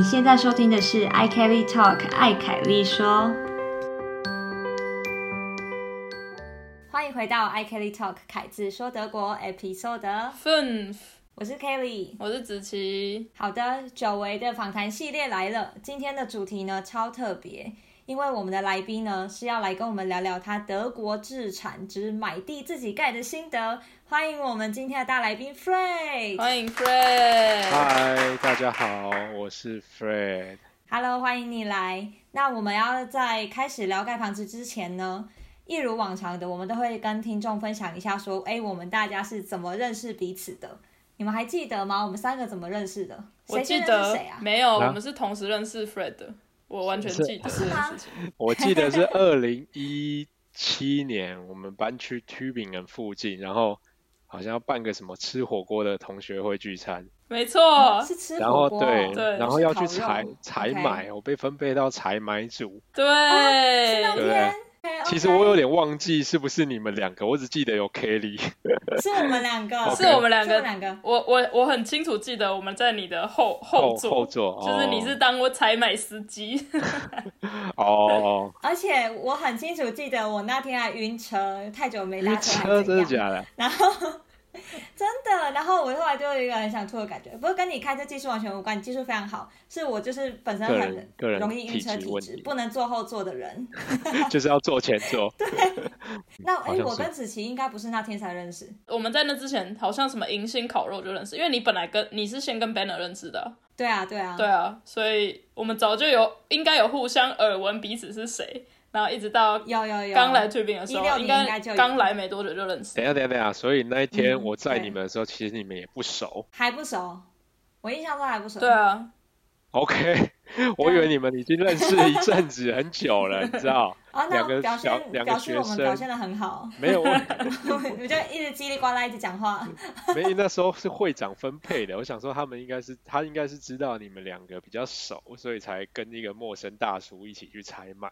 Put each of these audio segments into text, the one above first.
你现在收听的是 i Kelly Talk 艾凯丽说，欢迎回到 i Kelly Talk 凯子说德国 Episode Fünf，我是 Kelly，我是子琪。好的，久违的访谈系列来了。今天的主题呢超特别，因为我们的来宾呢是要来跟我们聊聊他德国自产之买地自己盖的心得。欢迎我们今天的大来宾 Fred。欢迎 Fred。嗨，大家好，我是 Fred。Hello，欢迎你来。那我们要在开始聊盖房子之前呢，一如往常的，我们都会跟听众分享一下，说，哎，我们大家是怎么认识彼此的？你们还记得吗？我们三个怎么认识的？我谁先记得认识谁啊？没有，啊我们是同时认识 Fred 的，我完全是记得是吗。我记得是二零一七年，我们搬去 Tubingen 附近，然后好像要办个什么吃火锅的同学会聚餐，没错，是吃然火锅哦，后对，对然后要去采采买，我被分配到采买组。对，是那其实我有点忘记是不是你们两个，我只记得有 Kelly。是我们两个，是我们两个我们两个。我我我很清楚记得我们在你的后后座，后座就是你哦是当我采买司机。哦，而且我很清楚记得我那天还晕车，太久没搭晕车，还车真的假的？然后 真的，然后我后来就有一个很想吐的感觉，不过跟你开车技术完全无关，你技术非常好，是我就是本身很个人容易晕车体质不能坐后座的人。就是要坐前座。对。那我跟子琪应该不是那天才认识，我们在那之前好像什么迎新烤肉就认识，因为你本来跟你是先跟 Banner 认识的。啊、对啊对啊，对啊，所以我们早就有应该有互相耳闻彼此是谁，然后一直到要要要，刚来 u b 的时16候，应应该刚来没多久就认识等。下，等下，等下，所以那一天嗯我载你们的时候，其实你们也不熟。还不熟，我印象中还不熟。对啊，OK，我以为你们已经认识一阵子很久了，你知道？哦，那两个表小现两个学表示我们表现的很好，没有，我 我就一直叽里呱啦一直讲话。没那时候是会长分配的。我想说他们应该是他应该是知道你们两个比较熟，所以才跟一个陌生大叔一起去采买。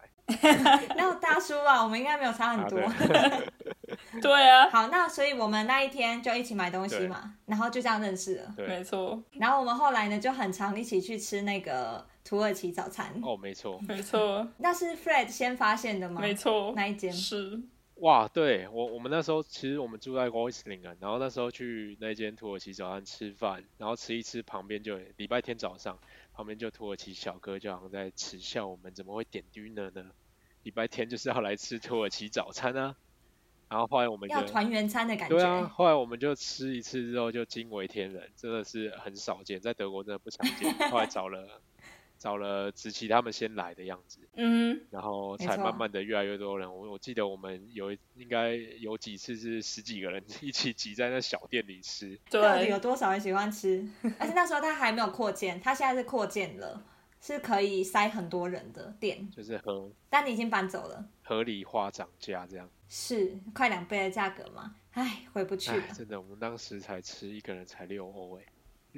那大叔啊，我们应该没有差很啊多。对对啊，好，那所以我们那一天就一起买东西嘛，然后就这样认识了。对，没错，然后我们后来呢，就很常一起去吃那个土耳其早餐。哦，没错，没错，那是 Fred 先发现的吗？没错，那一间是，哇，对我我们那时候其实我们住在 w o i s l i n g 啊然后那时候去那间土耳其早餐吃饭，然后吃一吃，旁边就礼拜天早上旁边就土耳其小哥就好像在耻笑我们怎么会点 dinner 呢？礼拜天就是要来吃土耳其早餐啊。然后后来我们就要团圆餐的感觉。对啊，后来我们就吃一次之后就惊为天人，真的是很少见，在德国真的不常见。后来找了找了子琪他们先来的样子，嗯，然后才慢慢的越来越多人。我我记得我们有应该有几次是十几个人 一起挤在那小店里吃，到底有，多少人喜欢吃？而且那时候他还没有扩建，他现在是扩建了，是可以塞很多人的店，就是合但你已经搬走了，合理化涨价这样。是快两倍的价格嘛？唉，回不去了哎，。真的，我们当时才吃一个人才六欧哎，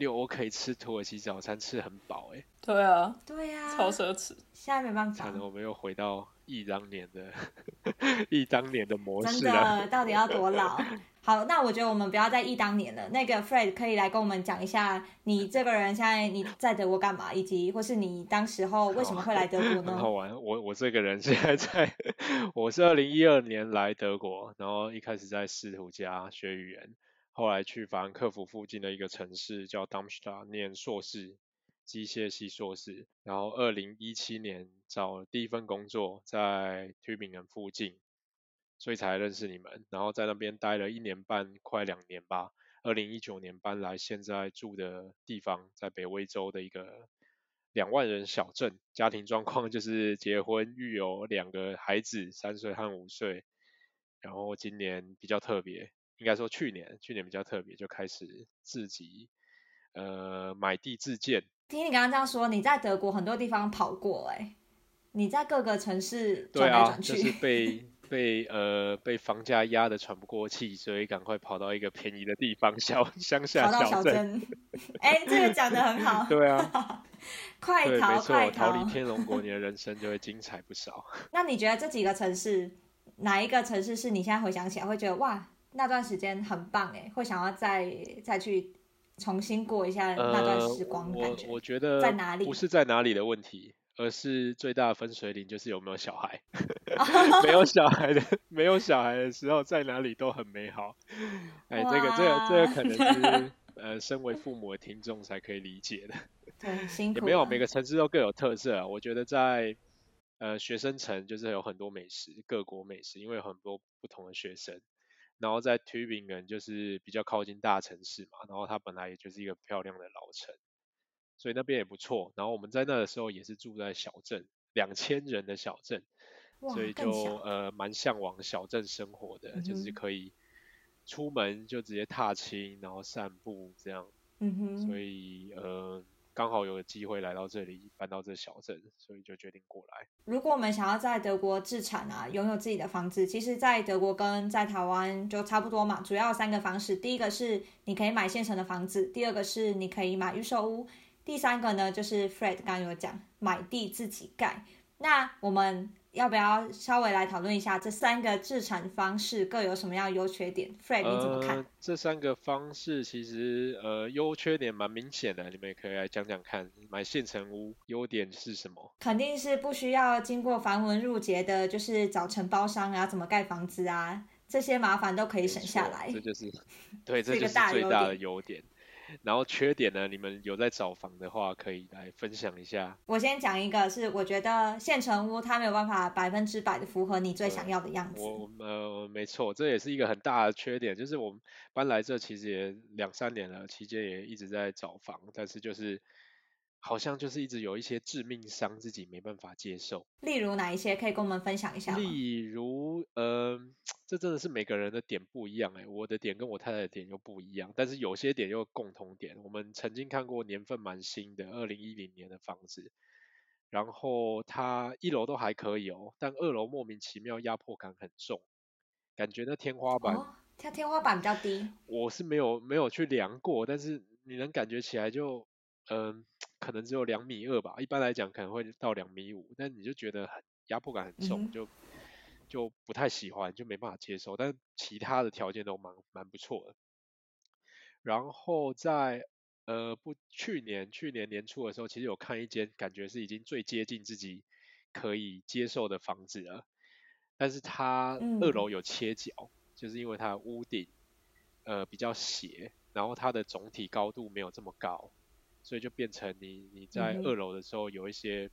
六我可以吃土耳其早餐吃很饱哎，对啊，对呀、超奢侈，现在没办法惨，了，我们又回到忆当年的 忆当年的模真式了。的，到底要多老？好，那我觉得我们不要再忆当年了。那个 Fred 可以来跟我们讲一下，你这个人现在你在德国干嘛，以及或是你当时候为什么会来德国呢 好呢？玩，我我这个人现在在，我是二零一二年来德国，然后一开始在试图家学语言，后来去法兰克福附近的一个城市叫 Darmstadt 念硕士，机械系硕士，然后二零一七年找第一份工作在 Tübingen 附近，所以才认识你们，然后在那边待了一年半，快两年吧。二零一九年搬来现在住的地方，在北威州的一个两万人小镇，家庭状况就是结婚育有两个孩子，三岁和五岁。然后今年比较特别，应该说去年，去年比较特别，就开始自己呃买地自建。听你刚刚这样说，你在德国很多地方跑过、哎，你在各个城市转来转去，就是被被呃被房价压得喘不过气，所以赶快跑到一个便宜的地方，小乡下小镇。镇。哎、这个讲的很好，对啊，快，逃没错快，逃逃离！天龙国，你的 人生就会精彩不少。那你觉得这几个城市，哪一个城市是你现在回想起来会觉得哇，那段时间很棒哎，会想要再再去重新过一下那段时光的感觉。呃、我我觉得在哪里不是在哪里的问题，而是最大的分水岭就是有没有小孩。没有小孩的，没有小孩的时候，在哪里都很美好。哎，这个这个这个可能是呃，身为父母的听众才可以理解的。对，辛苦。也没有每个城市都各有特色啊。我觉得在呃学生城就是有很多美食，各国美食，因为有很多不同的学生。然后在 Tubingen 就是比较靠近大城市嘛，然后它本来也就是一个漂亮的老城，所以那边也不错。然后我们在那的时候也是住在小镇，两千人的小镇。所以就呃蛮向往小镇生活的，就是可以出门就直接踏青，然后散步这样。嗯哼。所以呃刚好有机会来到这里，搬到这小镇，所以就决定过来。如果我们想要在德国自产啊，拥有自己的房子，其实，在德国跟在台湾就差不多嘛。主要三个方式，第一个是你可以买现成的房子，第二个是你可以买预售屋，第三个呢就是 Fred 刚刚有讲，买地自己盖。那我们。要不要稍微来讨论一下这三个制产方式各有什么样优缺点？Fred 你怎么看？这三个方式其实呃优缺点蛮明显的，你们也可以来讲讲看。买现成屋优点是什么？肯定是不需要经过繁文缛节的，就是找承包商啊，怎么盖房子啊，这些麻烦都可以省下来。这就是 对，这就是最大的优点。然后缺点呢？你们有在找房的话，可以来分享一下。我先讲一个，是我觉得现成屋它没有办法百分之百的符合你最想要的样子。我呃，没错，这也是一个很大的缺点。就是我们搬来这其实也两三年了，期间也一直在找房，但是就是。好像就是一直有一些致命伤，自己没办法接受。例如哪一些可以跟我们分享一下例如，呃，这真的是每个人的点不一样哎，我的点跟我太太的点又不一样，但是有些点又共同点。我们曾经看过年份蛮新的，二零一零年的房子，然后它一楼都还可以哦，但二楼莫名其妙压迫感很重，感觉那天花板，它天花板比较低。我是没有没有去量过，但是你能感觉起来就。嗯，可能只有两米二吧，一般来讲可能会到两米五，但你就觉得很压迫感很重，就就不太喜欢，就没办法接受。但其他的条件都蛮蛮不错的。然后在呃不去年去年年初的时候，其实有看一间，感觉是已经最接近自己可以接受的房子了，但是它二楼有切角，就是因为它屋顶呃比较斜，然后它的总体高度没有这么高。所以就变成你你在二楼的时候有一些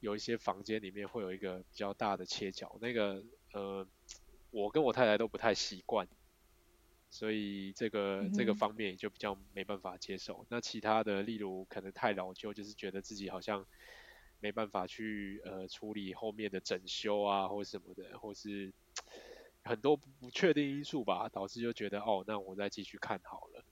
有一些房间里面会有一个比较大的切角，那个呃我跟我太太都不太习惯，所以这个这个方面也就比较没办法接受。那其他的例如可能太老旧，就是觉得自己好像没办法去呃处理后面的整修啊或什么的，或是 很多不确定因素吧，导致就觉得哦那我再继续看好了。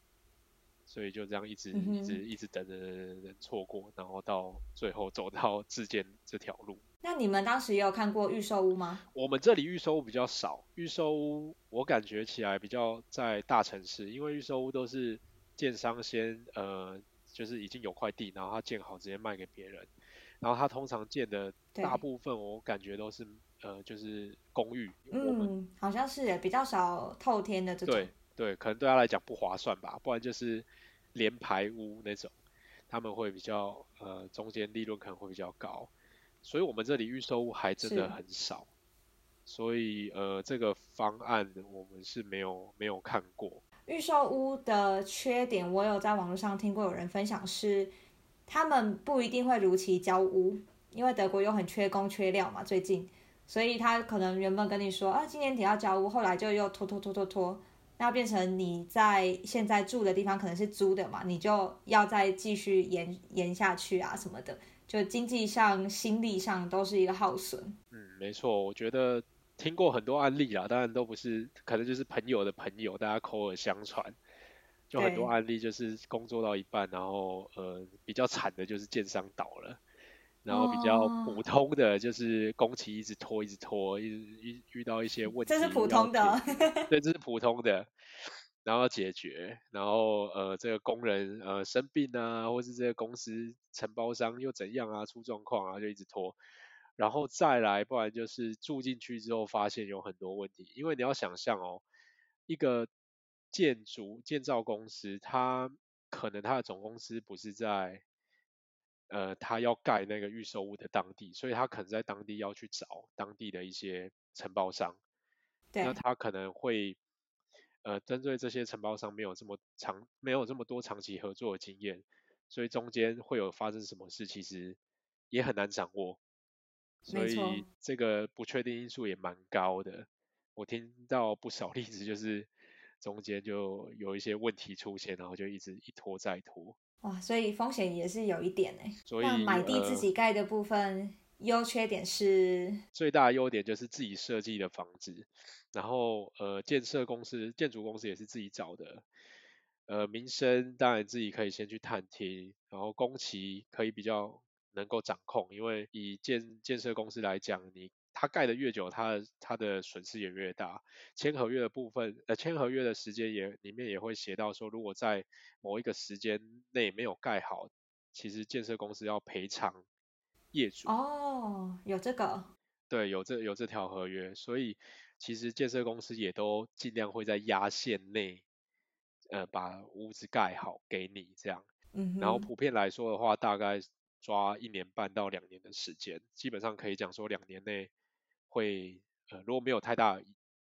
所以就这样一直一直一直等等等等错过，然后到最后走到自建这条路。那你们当时也有看过预售屋吗？我们这里预售屋比较少，预售屋我感觉起来比较在大城市，因为预售屋都是建商先呃就是已经有块地，然后他建好直接卖给别人，然后他通常建的大部分我感觉都是呃就是公寓。嗯，好像是，比较少透天的这种。对对，可能对他来讲不划算吧，不然就是。连排屋那种，他们会比较呃中间利润可能会比较高，所以我们这里预售屋还真的很少，所以呃这个方案我们是没有没有看过。预售屋的缺点，我有在网络上听过有人分享是，他们不一定会如期交屋，因为德国又很缺工缺料嘛，最近，所以他可能原本跟你说啊今年底要交屋，后来就又拖拖拖拖拖。那变成你在现在住的地方可能是租的嘛，你就要再继续延延下去啊什么的，就经济上、心力上都是一个耗损。嗯，没错，我觉得听过很多案例啦，当然都不是，可能就是朋友的朋友，大家口耳相传，就很多案例就是工作到一半，然后呃比较惨的就是建商倒了。然后比较普通的就是工期一直拖，一直拖，一直遇遇到一些问题。这是普通的。对，这是普通的。然后解决，然后呃，这个工人呃生病啊，或是这个公司承包商又怎样啊，出状况啊，就一直拖。然后再来，不然就是住进去之后发现有很多问题，因为你要想象哦，一个建筑建造公司它可能它的总公司不是在呃他要盖那个预售屋的当地，所以他可能在当地要去找当地的一些承包商，对那，他可能会呃针对这些承包商没有这么长没有这么多长期合作的经验，所以中间会有发生什么事，其实也很难掌握，所以这个不确定因素也蛮高的。我听到不少例子，就是中间就有一些问题出现，然后就一直一拖再拖。哇，所以风险也是有一点哎。所以那买地自呃己盖的部分，优缺点是，最大的优点就是自己设计的房子，然后呃建设公司、建筑公司也是自己找的，呃民生当然自己可以先去探听，然后工期可以比较能够掌控，因为以建建设公司来讲，你它盖的越久，它的它的损失也越大。签合约的部分，呃签合约的时间也里面也会写到说，如果在某一个时间内没有盖好，其实建设公司要赔偿业主。哦，有这个，对，有这有这条合约，所以其实建设公司也都尽量会在压线内，呃，把屋子盖好给你这样。嗯，然后普遍来说的话，大概抓一年半到两年的时间，基本上可以讲说两年内会，呃，如果没有太大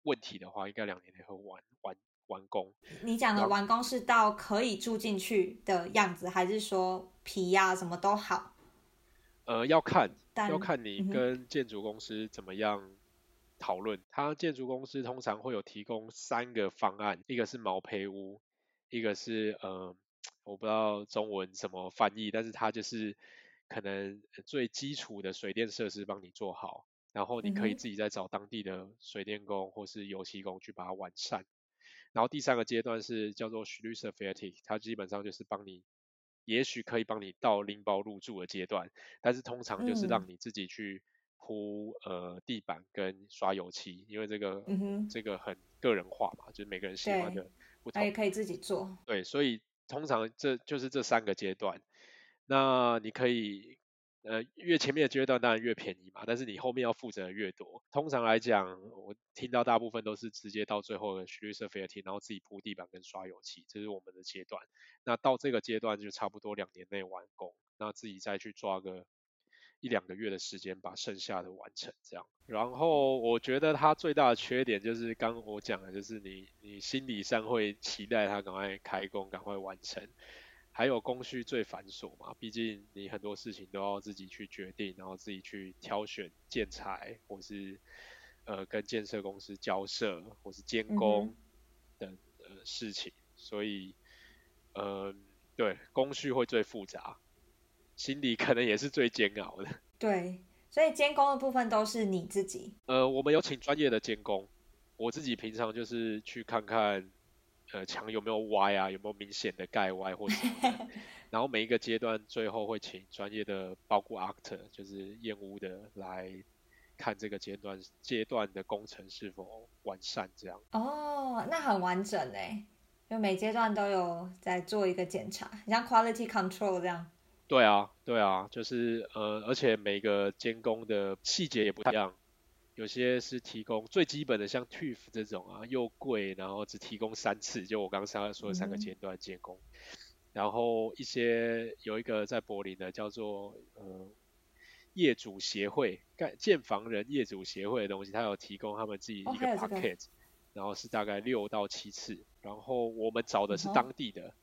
问题的话，应该两年内会完完完工。你讲的完工是到可以住进去的样子，还是说皮呀、什么都好？呃，要看要看你跟建筑公司怎么样讨论。他建筑公司通常会有提供三个方案，一个是毛坯屋，一个是呃，我不知道中文怎么翻译，但是它就是可能最基础的水电设施帮你做好，然后你可以自己再找当地的水电工或是油漆工去把它完善。然后第三个阶段是叫做 s c h l u s s f e r t i g 它基本上就是帮你，也许可以帮你到拎包入住的阶段，但是通常就是让嗯你自己去铺呃地板跟刷油漆，因为这个、嗯这个很个人化嘛，就是每个人喜欢的不同那也。可以自己做。对，所以通常这就是这三个阶段。那你可以，呃，越前面的阶段当然越便宜嘛，但是你后面要负责的越多。通常来讲，我听到大部分都是直接到最后的绿色飞 t 然后自己铺地板跟刷油漆，这是我们的阶段。那到这个阶段就差不多两年内完工，那自己再去抓个一两个月的时间把剩下的完成这样。然后我觉得它最大的缺点就是刚我讲的，就是你你心理上会期待它赶快开工，赶快完成。还有工序最繁琐嘛，毕竟你很多事情都要自己去决定，然后自己去挑选建材，或是呃跟建设公司交涉，或是监嗯工哼等呃事情，所以呃对工序会最复杂，心里可能也是最煎熬的。对，所以监工的部分都是你自己。呃，我们有请专业的监工，我自己平常就是去看看，呃，墙有没有歪啊，有没有明显的盖歪或什么的。然后每一个阶段最后会请专业的包括 actor，就是验屋的来看这个阶段阶段的工程是否完善，这样。哦，那很完整哎，就每阶段都有在做一个检查，你像 quality control 这样。对啊，对啊，就是呃，而且每个监工的细节也不一样，有些是提供最基本的，像 TÜV 这种啊，又贵，然后只提供三次，就我刚刚说的三个嗯阶段监工。然后一些有一个在柏林的叫做呃业主协会，盖建房人业主协会的东西，他有提供他们自己一个 packet，、然后是大概六到七次，然后我们找的是当地的，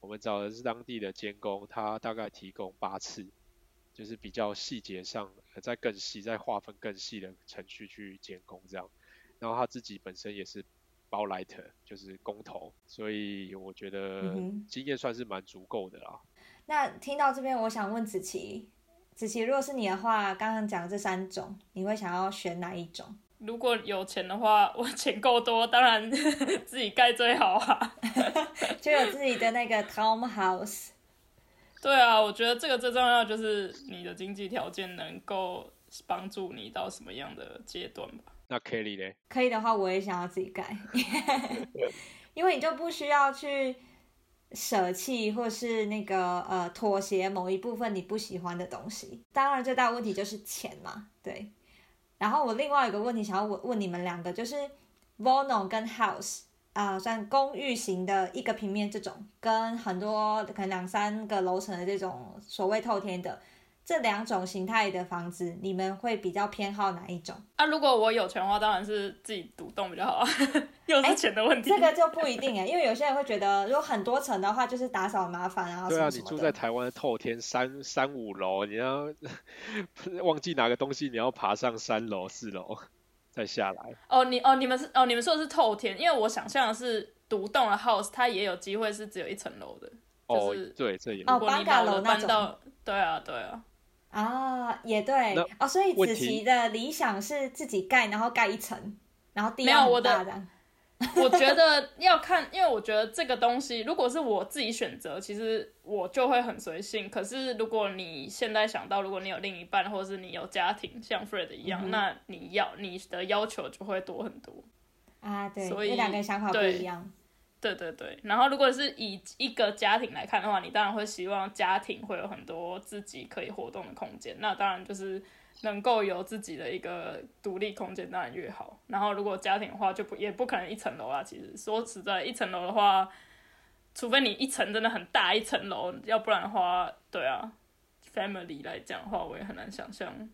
我们找的是当地的监工，他大概提供八次，就是比较细节上，呃，再更细，再划分更细的程序去监工这样。然后他自己本身也是包 lighter，就是工头，所以我觉得经验算是蛮足够的啦。那听到这边，我想问子琪，子琪，如果是你的话，刚刚讲的这三种，你会想要选哪一种？如果有钱的话，我钱够多，当然 自己盖最好啊。就有自己的那个 townhouse。对啊，我觉得这个最重要就是你的经济条件能够帮助你到什么样的阶段吧。那 Kelly 呢？可以的话，我也想要自己盖，因为你就不需要去舍弃或是那个呃妥协某一部分你不喜欢的东西。当然，最大的问题就是钱嘛，对。然后我另外有个问题想要问问你们两个，就是 Vono 跟 House，啊、算公寓型的一个平面这种，跟很多可能两三个楼层的这种所谓透天的这两种形态的房子，你们会比较偏好哪一种？啊，如果我有钱的话，当然是自己独栋比较好啊，又是钱的问题。这个就不一定哎，因为有些人会觉得，如果很多层的话，就是打扫麻烦啊，对啊，你住在台湾的透天三三五楼，你要 忘记拿个东西，你要爬上三楼四楼再下来。哦，你哦，你们是哦，你们说的是透天，因为我想象的是独栋的 house，它也有机会是只有一层楼的，哦就是，对，这也哦如果你 bungalow 老了那种搬到，对啊，对啊，啊，也对那哦，所以子琪的理想是自己盖，然后盖一层，然后地没有我的要很大这样。我觉得要看，因为我觉得这个东西，如果是我自己选择，其实我就会很随性。可是如果你现在想到，如果你有另一半，或者是你有家庭，像 Fred 一样，嗯那你要你的要求就会多很多。啊，对，所以两个想法不一样。对对对，然后如果是以一个家庭来看的话，你当然会希望家庭会有很多自己可以活动的空间，那当然就是能够有自己的一个独立空间，当然越好。然后如果家庭的话，就不也不可能一层楼啦。其实说实在，一层楼的话，除非你一层真的很大一层楼，要不然的话，对啊，family 来讲的话，我也很难想象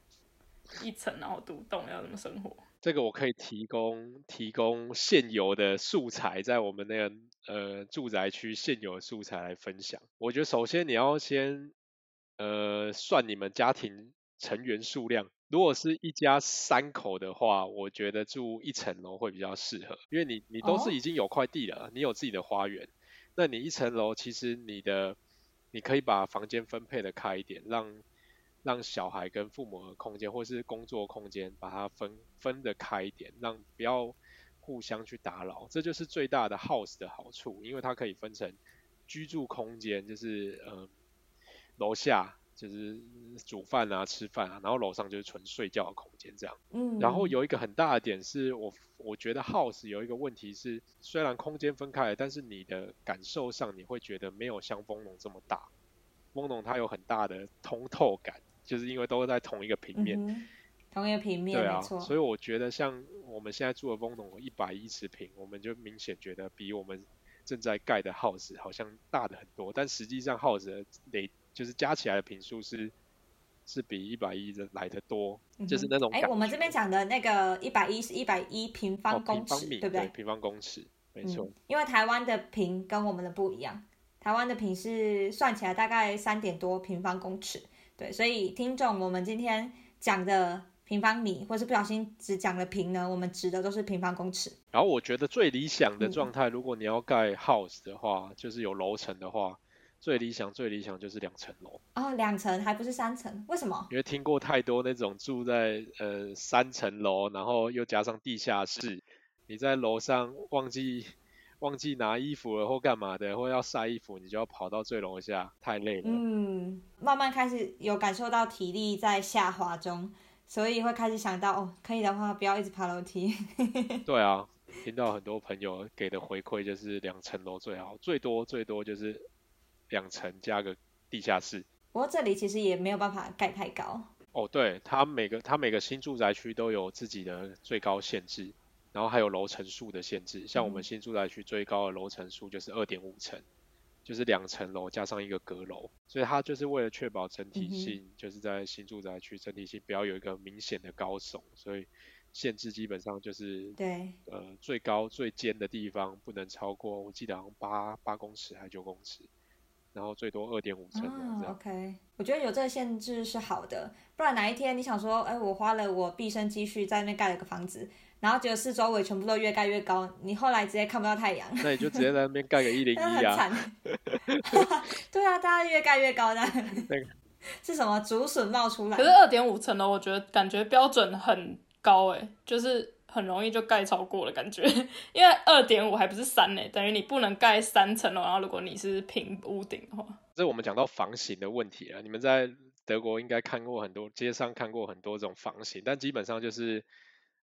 一层然后独栋要怎么生活。这个我可以提供提供现有的素材，在我们那个呃住宅区现有的素材来分享。我觉得首先你要先呃算你们家庭成员数量，如果是一家三口的话，我觉得住一层楼会比较适合，因为你你都哦。是已经有块地了，你有自己的花园，那你一层楼其实你的你可以把房间分配的开一点，让让小孩跟父母的空间或是工作空间把它分分的开一点，让不要互相去打扰，这就是最大的 house 的好处，因为它可以分成居住空间，就是呃楼下就是煮饭啊、吃饭啊，然后楼上就是纯睡觉的空间这样。嗯，然后有一个很大的点是我我觉得 house 有一个问题是，虽然空间分开了，但是你的感受上你会觉得没有像风龙这么大。风龙它有很大的通透感，就是因为都在同一个平面。嗯同一个平面，对啊，所以我觉得像我们现在住的风龙一百一十平，我们就明显觉得比我们正在盖的 house 好像大的很多，但实际上 house 的累就是加起来的平数是是比一百一的来的多，就是那种哎、感我们这边讲的那个一百一是一百一平哦方公尺，对不对？平方公尺，没错。嗯，因为台湾的平跟我们的不一样，台湾的平是算起来大概三点多平方公尺，对，所以听众，我们今天讲的平方米，或是不小心只讲了平呢，我们指的都是平方公尺。然后我觉得最理想的嗯状态，如果你要盖 house 的话，就是有楼层的话，最理想最理想就是两层楼。哦，两层还不是三层，为什么？因为听过太多那种住在呃三层楼，然后又加上地下室，你在楼上忘记忘记拿衣服了或干嘛的，或要晒衣服，你就要跑到最楼下，太累了。嗯，慢慢开始有感受到体力在下滑中，所以会开始想到，哦，可以的话不要一直爬楼梯。对啊，听到很多朋友给的回馈就是两层楼最好，最多最多就是两层加个地下室。不过这里其实也没有办法盖太高。哦，对，它每个它每个新住宅区都有自己的最高限制，然后还有楼层数的限制。像我们嗯新住宅区最高的楼层数就是二点五层，就是两层楼加上一个阁楼，所以它就是为了确保整体性，就是在新住宅区整体性不要有一个明显的高耸，所以限制基本上就是对，呃最高最尖的地方不能超过，我记得好像八八公尺还是九公尺，然后最多二点五层楼这哦样。，OK，我觉得有这个限制是好的，不然哪一天你想说，哎，我花了我毕生积蓄在那边盖了个房子，然后结果四周围全部都越盖越高，你后来直接看不到太阳，那你就直接在那边盖个 一零一啊，很惨。对啊，大家越盖越高的 那个，是什么竹笋冒出来可？是二点五层楼，我觉得感觉标准很高哎，就是很容易就盖超过了感觉。因为二点五还不是三呢，等于你不能盖三层楼。然后如果你是平屋顶的话，这我们讲到房型的问题了。你们在德国应该看过很多，街上看过很多这种房型，但基本上就是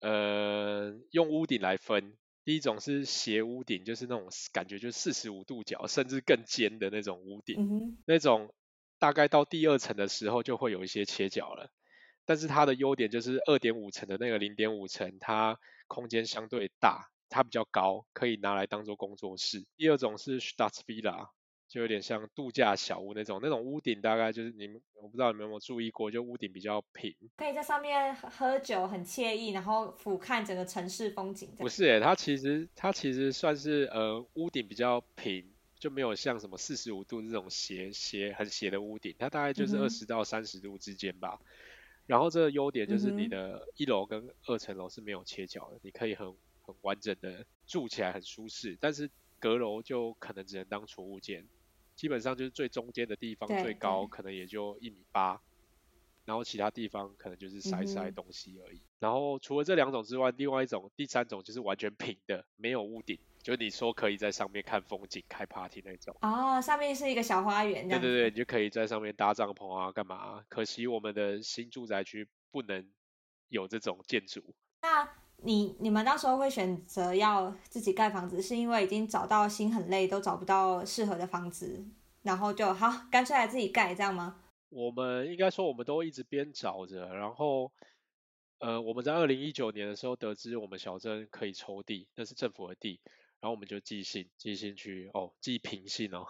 呃用屋顶来分。第一种是斜屋顶，就是那种感觉就是四十五度角，甚至更尖的那种屋顶。嗯，那种大概到第二层的时候就会有一些切角了。但是它的优点就是二点五层的那个零点五层，它空间相对大，它比较高，可以拿来当做工作室。第二种是 Stadsvilla，就有点像度假小屋那种，那种屋顶大概就是你们，我不知道你们有没有注意过，就屋顶比较平。可以在上面喝酒，很惬意，然后俯瞰整个城市风景。不是诶，它其实它其实算是呃屋顶比较平，就没有像什么四十五度这种斜斜很斜的屋顶，它大概就是二十到三十度之间吧。然后这个优点就是你的一楼跟二层楼是没有切角的，你可以很很完整的住起来很舒适。但是阁楼就可能只能当储物间，基本上就是最中间的地方最高可能也就一米八，然后其他地方可能就是塞塞东西而已。然后除了这两种之外，另外一种第三种就是完全平的，没有屋顶。就你说可以在上面看风景、开 party 那种哦，上面是一个小花园，对对对，你就可以在上面搭帐篷啊，干嘛？可惜我们的新住宅区不能有这种建筑。那你你们到时候会选择要自己盖房子，是因为已经找到心很累，都找不到适合的房子，然后就好干脆来自己盖这样吗？我们应该说我们都一直边找着，然后呃，我们在二零一九年的时候得知我们小镇可以抽地，那是政府的地。然后我们就寄信，寄信去哦，寄平信哦，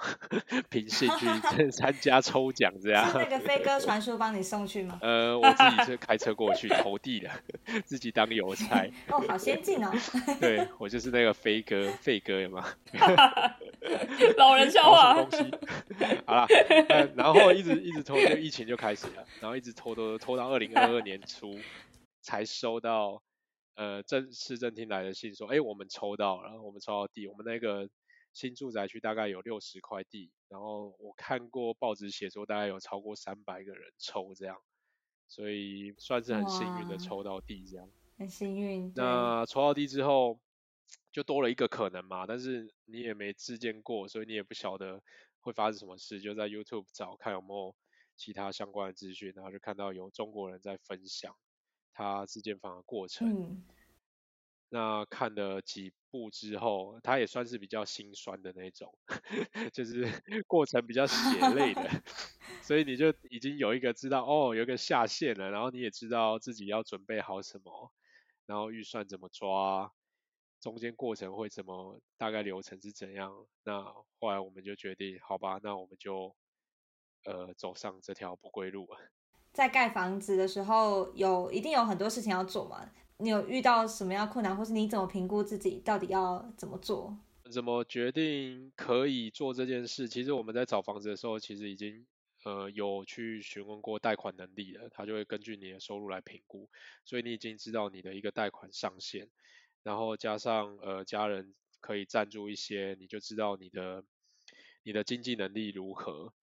平信去 参加抽奖这样。是那个飞鸽传书帮你送去吗？呃，我自己是 开车过去投递的，自己当邮差。哦，好先进哦。对，我就是那个飞鸽，飞鸽有吗？老人笑话。东西。好了，然后一直一直拖，就疫情就开始了，然后一直拖拖拖到二零二二年初才收到。呃，政市政厅来的信说，哎，我们抽到了，我们抽到地，我们那个新住宅区大概有六十块地，然后我看过报纸写说大概有超过三百个人抽这样，所以算是很幸运的抽到地这样。很幸运。那抽到地之后，就多了一个可能嘛，但是你也没自见过，所以你也不晓得会发生什么事，就在 YouTube 找看有没有其他相关的资讯，然后就看到有中国人在分享。他自建房的过程，那看了几部之后，他也算是比较心酸的那种，就是过程比较血泪的，所以你就已经有一个知道哦，有一个下线了，然后你也知道自己要准备好什么，然后预算怎么抓，中间过程会怎么，大概流程是怎样。那后来我们就决定，好吧，那我们就呃走上这条不归路。在盖房子的时候，有一定有很多事情要做嘛？你有遇到什么样困难，或是你怎么评估自己到底要怎么做？怎么决定可以做这件事？其实我们在找房子的时候，其实已经呃有去询问过贷款能力了，他就会根据你的收入来评估，所以你已经知道你的一个贷款上限，然后加上呃家人可以赞助一些，你就知道你的你的经济能力如何，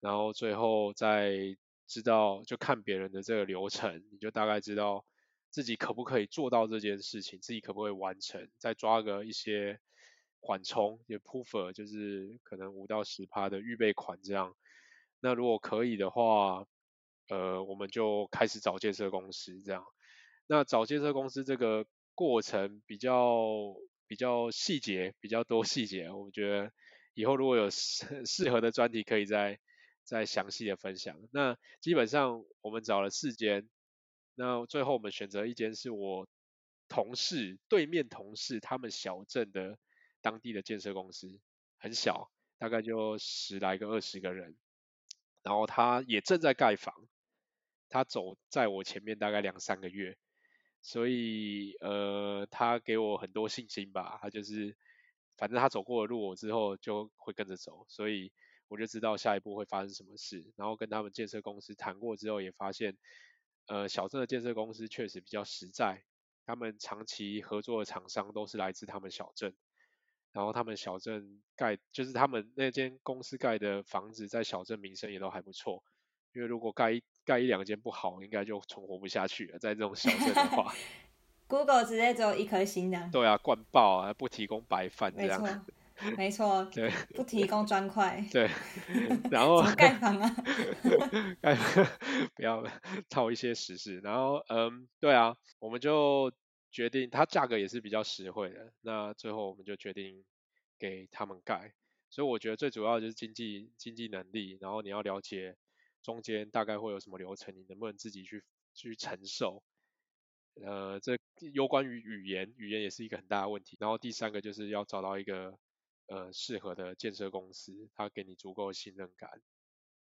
然后最后再。知道就看别人的这个流程，你就大概知道自己可不可以做到这件事情，自己可不可以完成，再抓个一些缓冲，也 puffer，就是可能五到十趴的预备款这样。那如果可以的话，呃，我们就开始找建设公司这样。那找建设公司这个过程比较比较细节，比较多细节，我觉得以后如果有适适合的专题，可以在。再详细的分享。那基本上我们找了四间，那最后我们选择一间是我同事对面同事他们小镇的当地的建设公司，很小，大概就十来个二十个人，然后他也正在盖房，他走在我前面大概两三个月，所以呃他给我很多信心吧，他就是反正他走过的路我之后就会跟着走，所以。我就知道下一步会发生什么事，然后跟他们建设公司谈过之后，也发现，呃，小镇的建设公司确实比较实在，他们长期合作的厂商都是来自他们小镇，然后他们小镇盖，就是他们那间公司盖的房子在小镇名声也都还不错，因为如果盖一盖一两间不好，应该就存活不下去了，在这种小镇的话，Google 直接只有一颗星的，对啊，灌爆啊，不提供白饭这样。没错，对，不提供砖块，对，然后盖房啊，盖不要套一些实事，然后嗯，对啊，我们就决定，它价格也是比较实惠的，那最后我们就决定给他们盖，所以我觉得最主要就是经济经济能力，然后你要了解中间大概会有什么流程，你能不能自己去去承受，呃，这有关于语言，语言也是一个很大的问题。然后第三个就是要找到一个呃适合的建设公司，他给你足够的信任感。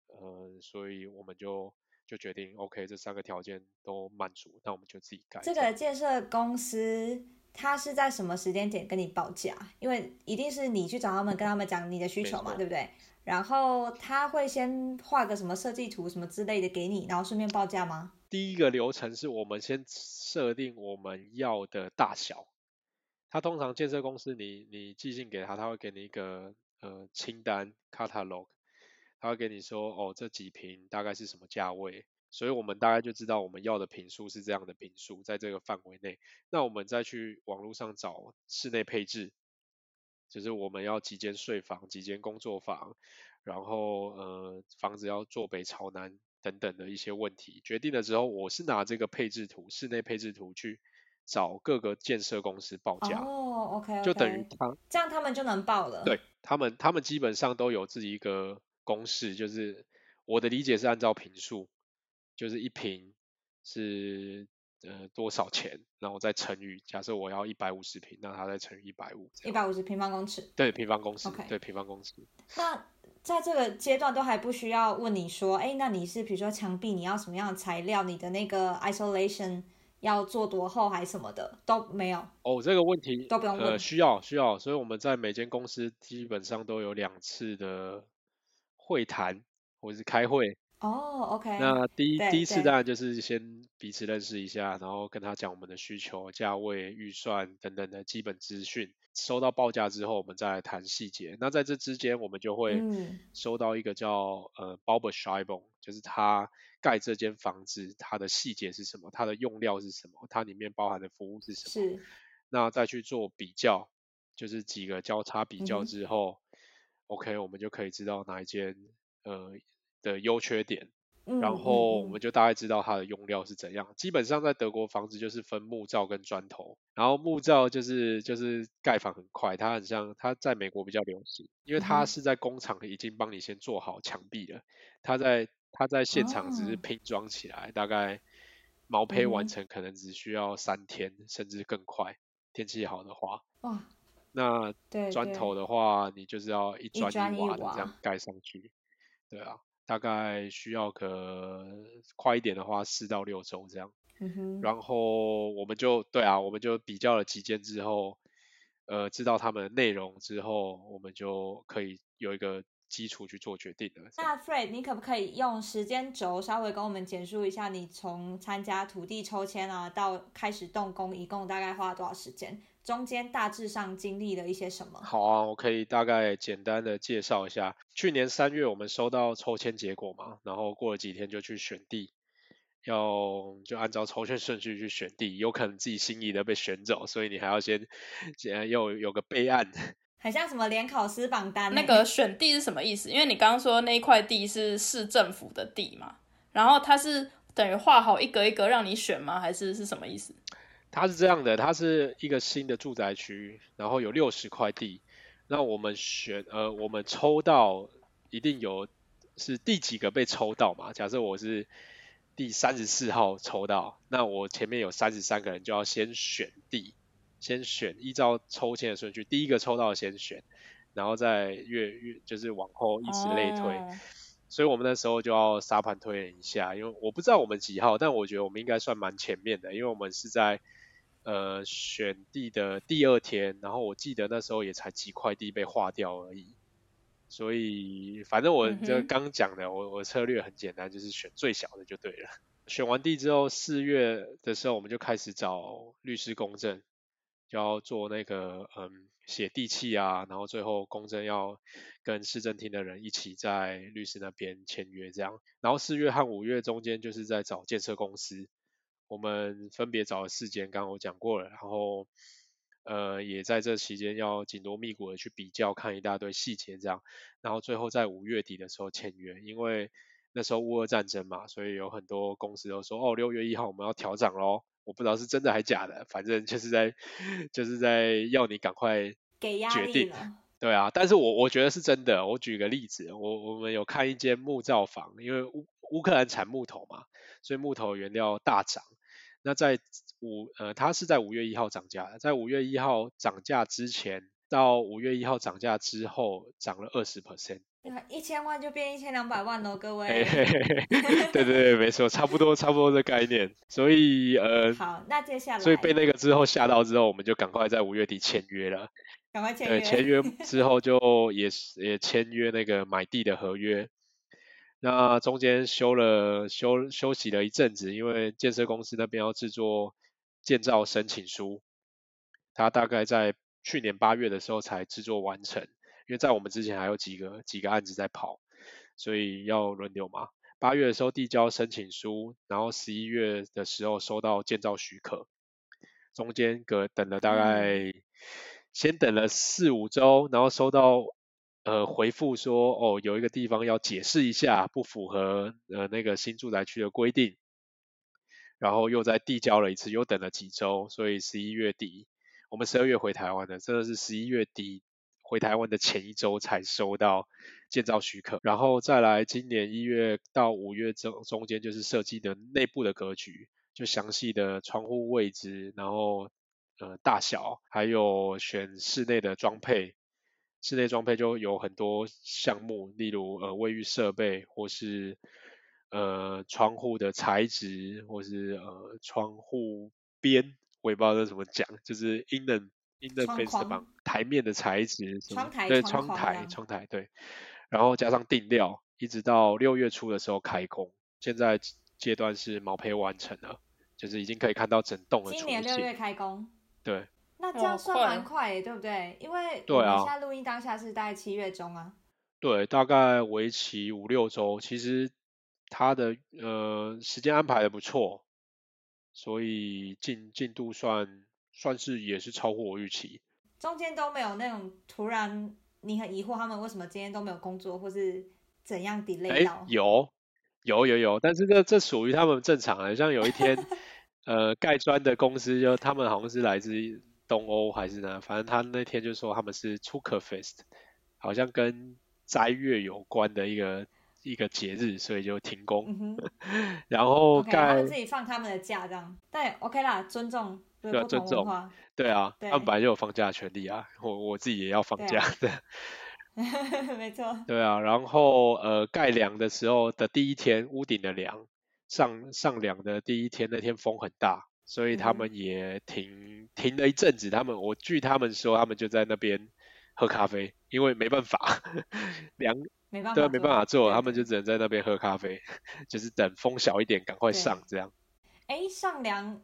呃，所以我们就就决定，OK，这三个条件都满足，那我们就自己盖。这个建设公司他是在什么时间点跟你报价？因为一定是你去找他们，跟他们讲你的需求嘛，对不对？然后他会先画个什么设计图什么之类的给你，然后顺便报价吗？第一个流程是我们先设定我们要的大小。他通常建设公司，你你寄信给他，他会给你一个呃清单 catalog。他会给你说，哦，这几平大概是什么价位，所以我们大概就知道我们要的平数是这样的平数，在这个范围内。那我们再去网络上找室内配置，就是我们要几间睡房、几间工作房，然后呃房子要坐北朝南等等的一些问题。决定了之后，我是拿这个配置图、室内配置图去找各个建设公司报价。哦，OK，就等于他这样他们就能报了。对他们，他们基本上都有自己一个。公式就是我的理解是按照平数，就是一平是呃多少钱，然后再乘以，假设我要一百五十平，那它再乘以一百五，一百五十平方公尺。对，平方公尺。对，平方公尺。那在这个阶段都还不需要问你说，哎，那你是比如说墙壁你要什么样的材料，你的那个 isolation 要做多厚还是什么的都没有。哦，这个问题都不用问。呃，需要需要，所以我们在每间公司基本上都有两次的。会谈或者是开会哦，OK。那第一第一次当然就是先彼此认识一下，然后跟他讲我们的需求、价位、预算等等的基本资讯。收到报价之后，我们再来谈细节。那在这之间，我们就会收到一个叫呃 b o b s h i b o n 就是他盖这间房子它的细节是什么，它的用料是什么，它里面包含的服务是什么。是。那再去做比较，就是几个交叉比较之后。OK，我们就可以知道哪一间呃的优缺点，然后我们就大概知道它的用料是怎样。基本上在德国房子就是分木造跟砖头，然后木造就是就是盖房很快，它很像它在美国比较流行，因为它是在工厂已经帮你先做好墙壁了，它在它在现场只是拼装起来，大概毛坯完成可能只需要三天甚至更快，天气好的话。哇。那砖头的话，你就是要一砖一瓦的这样盖上去，对啊，大概需要个快一点的话四到六周这样。然后我们就对啊，我们就比较了几间之后，呃，知道他们的内容之后，我们就可以有一个基础去做决定的。那 Fred，你可不可以用时间轴稍微跟我们简述一下，你从参加土地抽签啊到开始动工，一共大概花了多少时间？中间大致上经历了一些什么？好啊，我可以大概简单的介绍一下。去年三月我们收到抽签结果嘛，然后过了几天就去选地，要就按照抽签顺序去选地，有可能自己心仪的被选走，所以你还要先先有有个备案。很像什么联考师榜单？那个选地是什么意思？因为你刚刚说那一块地是市政府的地嘛，然后它是等于画好一格一格让你选吗？还是是什么意思？它是这样的，它是一个新的住宅区，然后有六十块地，那我们选呃，我们抽到一定有是第几个被抽到嘛？假设我是第三十四号抽到，那我前面有三十三个人就要先选地，先选依照抽签的顺序，第一个抽到先选，然后再越越就是往后一直类推，所以我们那时候就要沙盘推演一下，因为我不知道我们几号，但我觉得我们应该算蛮前面的，因为我们是在。呃，选地的第二天，然后我记得那时候也才几块地被划掉而已，所以反正我这刚讲的，我我策略很简单，就是选最小的就对了。选完地之后，四月的时候我们就开始找律师公证，就要做那个嗯写地契啊，然后最后公证要跟市政厅的人一起在律师那边签约这样。然后四月和五月中间就是在找建设公司。我们分别找了四间，刚刚我讲过了，然后呃也在这期间要紧锣密鼓的去比较，看一大堆细节这样，然后最后在五月底的时候签约，因为那时候乌俄战争嘛，所以有很多公司都说哦六月一号我们要调涨喽，我不知道是真的还假的，反正就是在就是在要你赶快给决定，对啊，但是我我觉得是真的，我举个例子，我我们有看一间木造房，因为乌乌克兰产木头嘛，所以木头原料大涨。那在五呃，它是在五月一号涨价，在五月一号涨价之前到五月一号涨价之后涨了二十 percent。一千万就变一千两百万喽，各位。对对对，没错，差不多差不多的概念。所以呃，好，那接下来，所以被那个之后吓到之后，我们就赶快在五月底签约了。赶快签约。对，签约之后就也是也签约那个买地的合约。那中间休了休休息了一阵子，因为建设公司那边要制作建造申请书，他大概在去年八月的时候才制作完成。因为在我们之前还有几个几个案子在跑，所以要轮流嘛。八月的时候递交申请书，然后十一月的时候收到建造许可，中间隔等了大概先等了四五周，然后收到呃回复说哦有一个地方要解释一下不符合呃那个新住宅区的规定，然后又再递交了一次，又等了几周，所以十一月底我们十二月回台湾的，真的是十一月底。回台湾的前一周才收到建造许可，然后再来今年一月到五月中中间就是设计的内部的格局，就详细的窗户位置，然后呃大小，还有选室内的装配，室内装配就有很多项目，例如呃卫浴设备，或是呃窗户的材质，或是呃窗户边，我也不知道这怎么讲，就是 in the in the face 的台面的材质，对窗台窗台对，然后加上定料，一直到六月初的时候开工，现在阶段是毛坯完成了，就是已经可以看到整栋的。今年六月开工，对，那这样算蛮快，对不对？因为对啊，现在录音当下是大概七月中啊，对，大概为期五六周，其实它的呃时间安排的不错，所以进进度算。算是也是超乎我预期，中间都没有那种突然你很疑惑他们为什么今天都没有工作，或是怎样 delay 到？有有有有，但是这这属于他们正常的，像有一天 呃盖砖的公司就他们好像是来自东欧还是哪，反正他那天就说他们是 t u k e r Fest，好像跟斋月有关的一个一个节日，所以就停工，然后盖自己放他们的假这样，对 OK 啦，尊重。要尊重，对啊，他们本来就有放假的权利啊，我我自己也要放假的，没错。对啊，然后呃盖梁的时候的第一天，屋顶的梁上上梁的第一天，那天风很大，所以他们也停停了一阵子。他们我据他们说，他们就在那边喝咖啡，因为没办法，梁对没办法做，他们就只能在那边喝咖啡，就是等风小一点，赶快上这样。哎，上梁。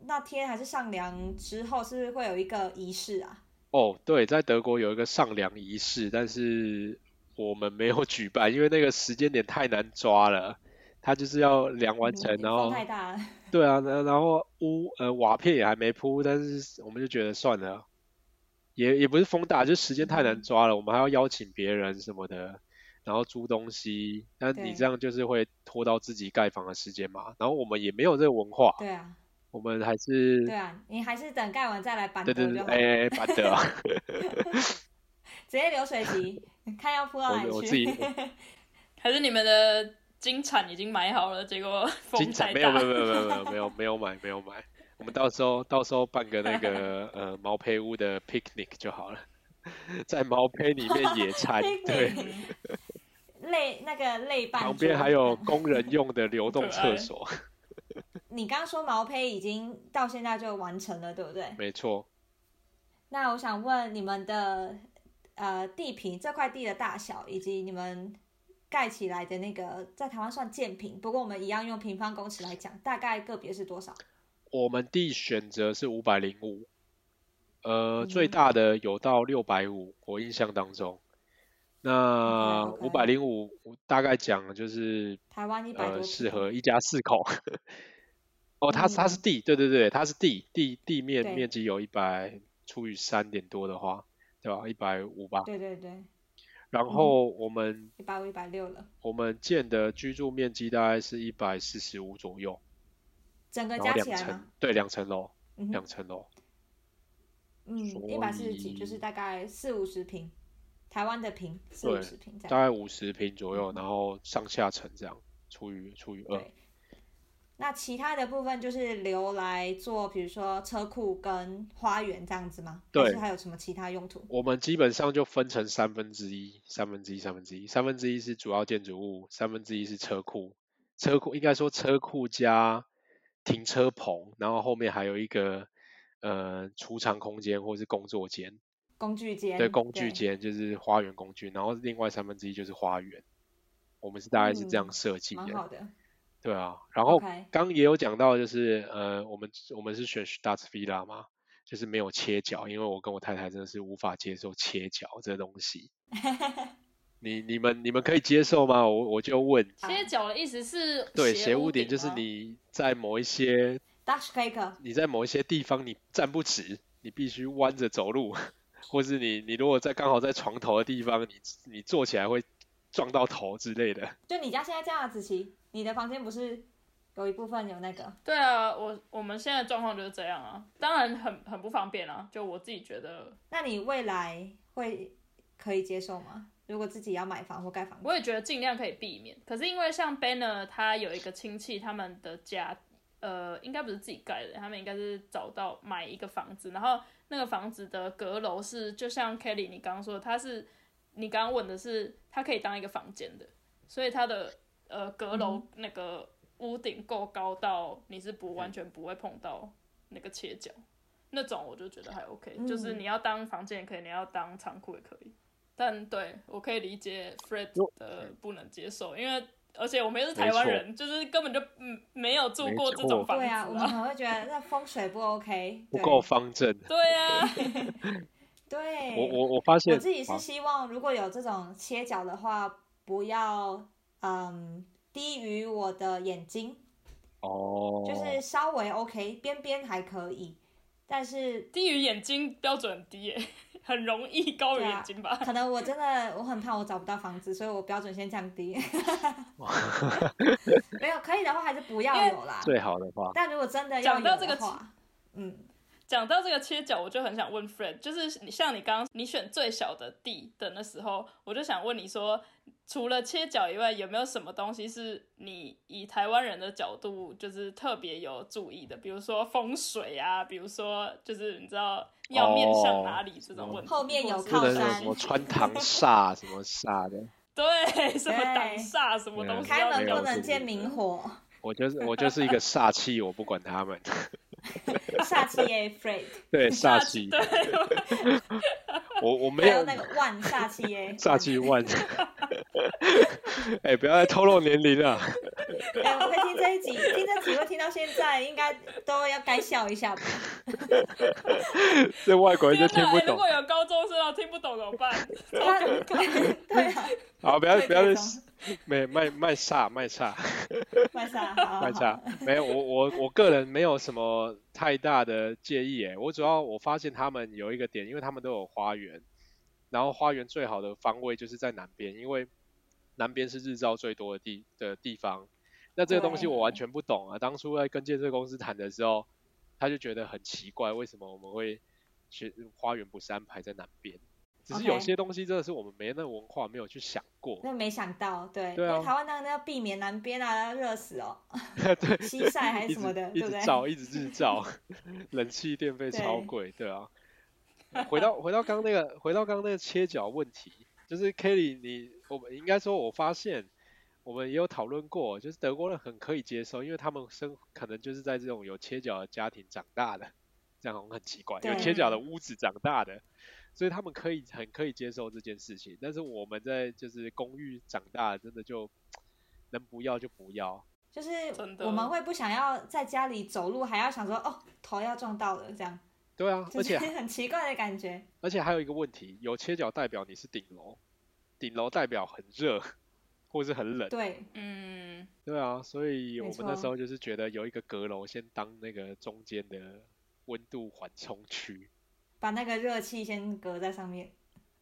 那天还是上梁之后，是不是会有一个仪式啊？哦，对，在德国有一个上梁仪式，但是我们没有 举办，因为那个时间点太难抓了。他就是要量完成，然后太大了。对啊，然然后屋呃瓦片也还没铺，但是我们就觉得算了，也也不是风大，就时间太难抓了。我们还要邀请别人什么的，然后租东西，那你这样就是会拖到自己盖房的时间嘛。然后我们也没有这个文化。对啊。我们还是对啊，你还是等盖完再来板德就好。哎哎，板德啊，直接流水席，看要铺到哪去。还是你们的金铲已经买好了，结果金铲没有没有没有没有没有没有没有买没有买。我们到时候到时候办个那个呃毛坯屋的 picnic 就好了，在毛坯里面野餐，对。累那个累半。旁边还有工人用的流动厕所。你刚刚说毛坯已经到现在就完成了，对不对？没错。那我想问你们的呃地坪这块地的大小，以及你们盖起来的那个在台湾算建平，不过我们一样用平方公尺来讲，大概个别是多少？我们地选择是五百零五，呃，最大的有到六百五，我印象当中。那五百零五，大概讲就是台湾一百多，适合一家四口。哦，它它是地，对对对，它是地地地面面积有一百除以三点多的话，对吧？一百五吧。对对对。然后我们一百五一百六了。我们建的居住面积大概是一百四十五左右。整个加起来吗？对，两层楼，两层楼。嗯，一百四十几，就是大概四五十平，台湾的平四五十平大概五十平左右，然后上下层这样除以除以二。那其他的部分就是留来做，比如说车库跟花园这样子吗？对还是还有什么其他用途？我们基本上就分成三分之一、三分之一、三分之一，三分之一是主要建筑物，三分之一是车库。车库应该说车库加停车棚，然后后面还有一个呃储藏空间或是工作间，工具间，对，工具间就是花园工具，然后另外三分之一就是花园。我们是大概是这样嗯设计的，蛮好的。对啊。然后刚也有讲到，就是呃，我们我们是选 s t a r t Villa 嘛，就是没有切角，因为我跟我太太真的是无法接受切角这东西。你你们你们可以接受吗？我我就问，切角的意思是对，斜斜屋顶就是你在某一些 Dutch cake，你在某一些地方你站不直，你必须弯着走路，或是你你如果在刚好在床头的地方，你你坐起来会撞到头之类的。就你家现在这样啊，子琪，你的房间不是有一部分有那个？对啊，我我们现在状况就是这样啊，当然很很不方便啊，就我自己觉得，那你未来会可以接受吗？如果自己要买房或盖房子，我也觉得尽量可以避免。可是因为像 Banner 他有一个亲戚，他们的家呃应该不是自己盖的，他们应该是找到买一个房子，然后那个房子的阁楼是就像 Kelly 你刚刚说的，它是你刚刚问的是它可以当一个房间的，所以它的呃阁楼那个屋顶够高到你是不完全不会碰到那个切角，那种我就觉得还 OK，、嗯。就是你要当房间也可以，你要当仓库也可以。但对我可以理解 Fred 的不能接受，因为而且我们又是台湾人，就是根本就嗯没有住过这种房子对啊，我们可能会觉得那风水不 OK，对不够方正。对啊，对，我我我发现，我自己是啊希望，如果有这种切角的话，不要嗯低于我的眼睛，哦，就是稍微 OK，边边还可以，但是低于眼睛标准很低耶，很容易高眼睛吧？可能我真的我很怕我找不到房子，所以我标准先降低。没有可以的话，还是不要有啦。最好的话，但如果真的要有的话，嗯，讲到这个切角，我就很想问 Fred，就是你像你刚刚你选最小的地的那时候，我就想问你说，除了切角以外，有没有什么东西是你以台湾人的角度就是特别有注意的？比如说风水啊，比如说就是你知道要面向哪里这种问题，后面有靠山什么穿堂煞什么煞的。对什么对挡煞什么东西要开门不能见明火，我就是我就是一个煞气，我不管他们。煞气 A afraid，对，煞气 我我没有还有那个万煞气耶 煞气万。哎，不要再透露年龄了。哎，我会听这一集，听这集会听到现在，应该都要该笑一下吧？这外国人就！听不懂。哎如果有高中生啊听不懂怎么办？他对啊，好，不要不要再 卖卖卖差卖差 卖煞，好卖差，没有我我我个人没有什么太大的介意诶，我主要我发现他们有一个点，因为他们都有花园，然后花园最好的方位就是在南边，因为南边是日照最多的地的地方。那这个东西我完全不懂啊！当初在跟建设公司谈的时候，他就觉得很奇怪，为什么我们会学花园不是安排在南边？只是有些东西真的是我们没那文化，没有去想过。那没想到，对，对啊。因为台湾那个要避免南边啊，热死哦，对，西晒还是什么的，一对不对？直照，一直日照，冷气电费超对贵，对啊。回到回到刚刚那个，回到刚刚那个切角问题，就是 Kelly，你我们应该说，我发现我们也有讨论过，就是德国人很可以接受，因为他们生可能就是在这种有切角的家庭长大的，这样很奇怪，有切角的屋子长大的，所以他们可以很可以接受这件事情。但是我们在就是公寓长大，真的就能不要就不要。就是我们会不想要在家里走路，还要想说哦头要撞到了这样，对啊，就而且很奇怪的感觉。而且还有一个问题，有切角代表你是顶楼，顶楼代表很热或是很冷。对，嗯，对啊，所以我们那时候就是觉得有一个阁楼先当那个中间的温度缓冲区。把那个热气先隔在上面。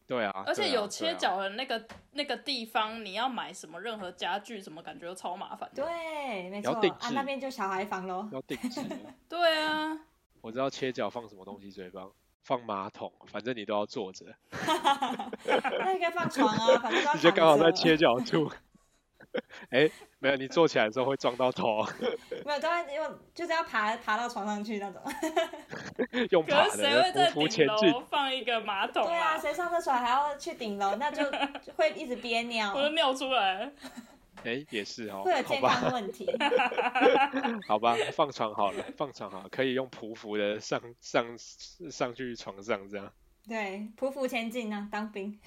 对啊，而且有切啊角的那个那个地方，你要买什么任何家具，什么感觉都超麻烦的。对，没错啊，那边就小孩房喽。要定制的。对啊，我知道切角放什么东西最棒，放马桶，反正你都要坐着，那你可以放床啊，反正都要你就刚好在切角处。哎，没有，你坐起来的时候会撞到头，没有，都要用就是要爬爬到床上去那种。用爬可是谁会在的，匍匐顶前进楼。放一个马桶对啊，谁上厕所还要去顶楼，那就会一直憋尿我，都尿出来。哎，也是哦会有，健康问题。好吧，放床好了，放床好了，可以用匍匐的上上上去床上这样。对，匍匐前进呢、当兵。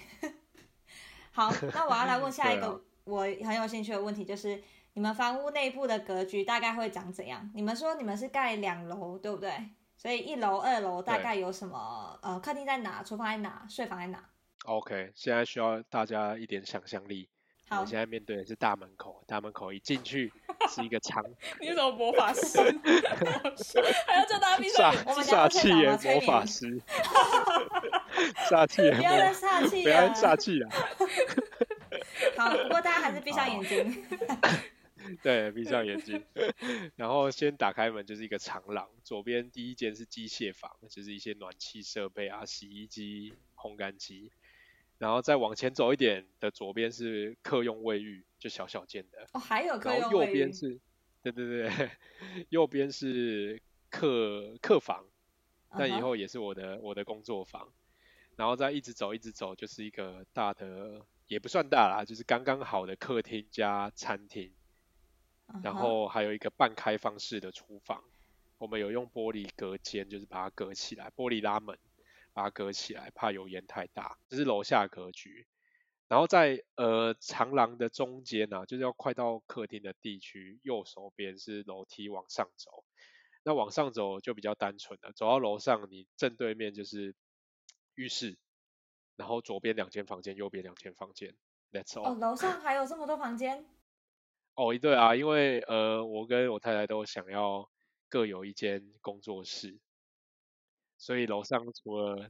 好，那我要来问下一个我很有兴趣的问题，就是你们房屋内部的格局大概会长怎样？你们说你们是盖两楼，对不对？所以一楼、二楼大概有什么？呃，客厅在哪？厨房在哪？睡房在哪？OK，现在需要大家一点想象力。我好们，现在面对的是大门口，大门口一进去是一个长 你是什么魔法师？还要叫大家闭上 煞气耶不是老吗催魔法眠师，煞气耶不要再魔，煞气不要再了。煞气了。好，不过大家还是闭上眼睛。对，闭上眼睛，然后先打开门就是一个长廊，左边第一间是机械房，就是一些暖气设备啊，洗衣机、烘干机，然后再往前走一点的左边是客用卫浴，就小小间的，哦，还有客然后右用卫浴边。是，对对对，右边是客客房，但以后也是我的我的工作房，然后再一直走一直走，就是一个大的，也不算大啦，就是刚刚好的客厅加餐厅。然后还有一个半开放式的厨房，我们有用玻璃隔间，就是把它隔起来，玻璃拉门把它隔起来，怕油烟太大。这是楼下格局。然后在呃长廊的中间呢、就是要快到客厅的地区，右手边是楼梯往上走。那往上走就比较单纯了，走到楼上，你正对面就是浴室，然后左边两间房间，右边两间房间，That's all。哦，楼上还有这么多房间。哦，对啊，因为呃，我跟我太太都想要各有一间工作室，所以楼上除了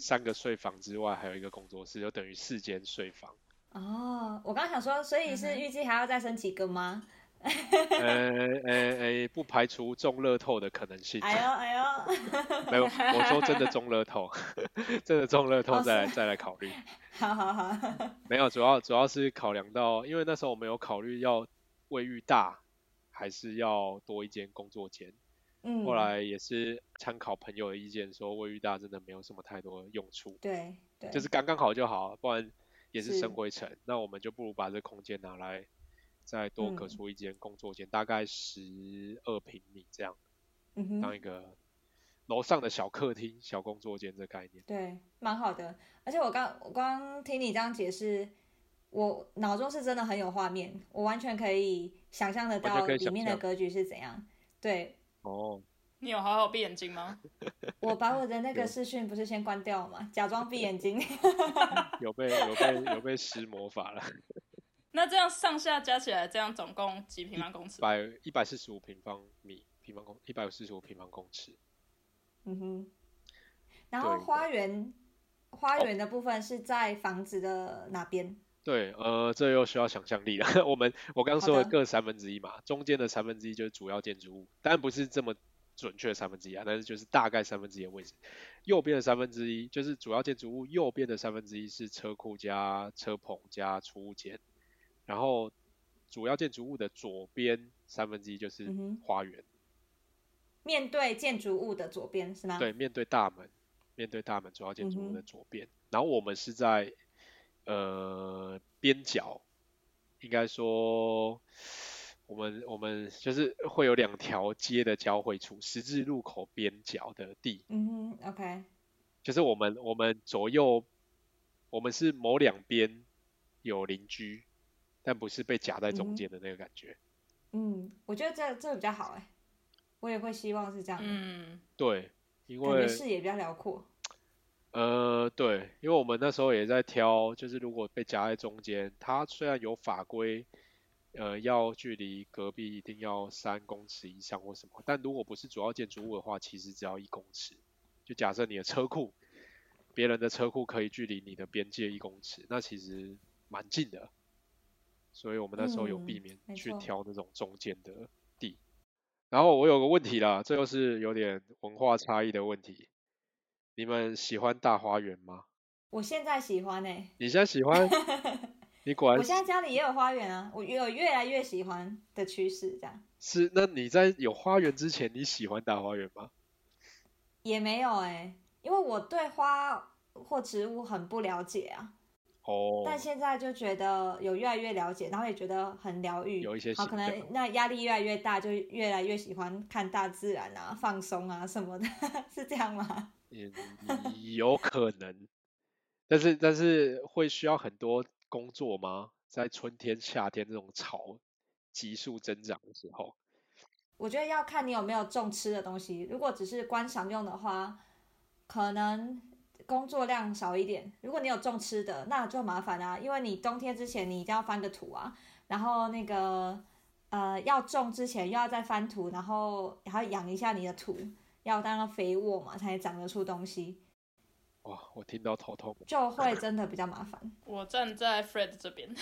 三个睡房之外，还有一个工作室，就等于四间睡房。哦，我刚想说，所以是预计还要再升几个吗？呃呃呃，不排除中乐透的可能性。哎呦哎呦，没有，我说真的中乐透，真的中乐透哦再再来考虑。好好好，没有，主要主要是考量到，因为那时候我们有考虑要卫浴大，还是要多一间工作间。嗯，后来也是参考朋友的意见，说卫浴大真的没有什么太多用处，对对，就是刚刚好就好，不然也是是生灰尘。那我们就不如把这空间拿来再多隔嗯出一间工作间，大概十二平米这样，嗯，当一个楼上的小客厅、小工作间这概念。对，蛮好的。而且我刚我刚听你这样解释，我脑中是真的很有画面，我完全可以想象得到里面的格局是怎样。对，哦，你有好好闭眼睛吗？我把我的那个视讯不是先关掉吗？假装闭眼睛。有被有被有被施魔法了，那这样上下加起来，这样总共几平方公尺？百一百四十五平方米平方公一百四十五平方公尺。嗯哼，然后花园花园的部分是在房子的哪边？对，呃，这又需要想象力了。我们我刚刚说的各三分之一嘛，中间的三分之一就是主要建筑物，当然不是这么准确的三分之一啊，但是就是大概三分之一的位置。右边的三分之一就是主要建筑物，右边的三分之一是车库加车棚加储物间，然后主要建筑物的左边三分之一就是花园，面对建筑物的左边是吗？，对，面对大门，面对大门主要建筑物的左边，然后我们是在呃边角，应该说我们我们就是会有两条街的交汇处，十字路口边角的地，嗯哼，OK，就是我们我们左右我们是某两边有邻居，但不是被夹在中间的那个感觉。嗯，我觉得这这个比较好哎，我也会希望是这样，嗯，对，因为视野比较辽阔。呃，对，因为我们那时候也在挑，就是如果被夹在中间，它虽然有法规，呃，要距离隔壁一定要三公尺以上或什么，但如果不是主要建筑物的话，其实只要一公尺。就假设你的车库，别人的车库可以距离你的边界一公尺，那其实蛮近的。所以我们那时候有避嗯免去挑那种中间的地。然后我有个问题啦，这又是有点文化差异的问题。你们喜欢大花园吗？我现在喜欢哎，你现在喜欢？你果然我现在家里也有花园啊，我有越来越喜欢的趋势，这样是。那你在有花园之前，你喜欢大花园吗？也没有哎、因为我对花或植物很不了解啊。哦，但现在就觉得有越来越了解，然后也觉得很疗愈。有一些好可能那压力越来越大，就越来越喜欢看大自然啊、放松啊什么的，是这样吗？嗯，有可能，但是但是会需要很多工作吗？在春天、夏天这种草急速增长的时候，我觉得要看你有没有种吃的东西。如果只是观赏用的话，可能工作量少一点。如果你有种吃的，那就麻烦啊、因为你冬天之前你一定要翻个土啊，然后那个呃要种之前又要再翻土，然后还要养一下你的土，要当个肥沃嘛，才长得出东西，哇，我听到头痛。就会真的比较麻烦。我站在 Fred 这边，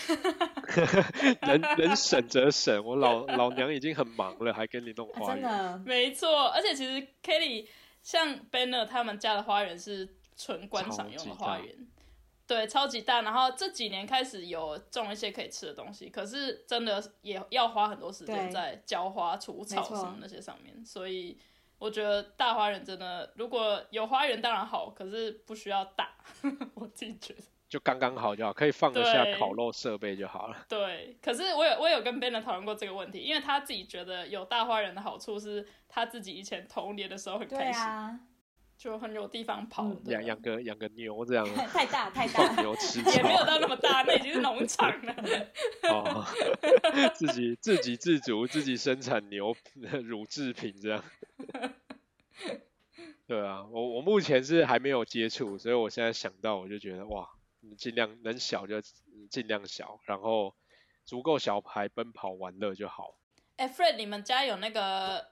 能能省则省，我老老娘已经很忙了，还跟你弄啊、花园。真的，没错，而且其实 Kelly 像 Banner 他们家的花园是纯观赏用的花园，对，超级大。然后这几年开始有种一些可以吃的东西，可是真的也要花很多时间在浇花、除草什么那些上面，所以我觉得大花园真的，如果有花园当然好，可是不需要大，我自己觉得。就刚刚好就好，可以放得下烤肉设备就好了。对，可是我有我有跟 Ben 讨论过这个问题，因为他自己觉得有大花园的好处是他自己以前童年的时候很开心，啊，就很有地方跑，养养个养个牛这样，太 大太大，牛吃 也没有到那么大，那已经是农场了。哦，自己自给自足，自己生产牛乳制品这样。对啊，我我目前是还没有接触，所以我现在想到我就觉得哇，你尽量能小就尽量小，然后足够小孩奔跑玩乐就好。哎、f r e d 你们家有那个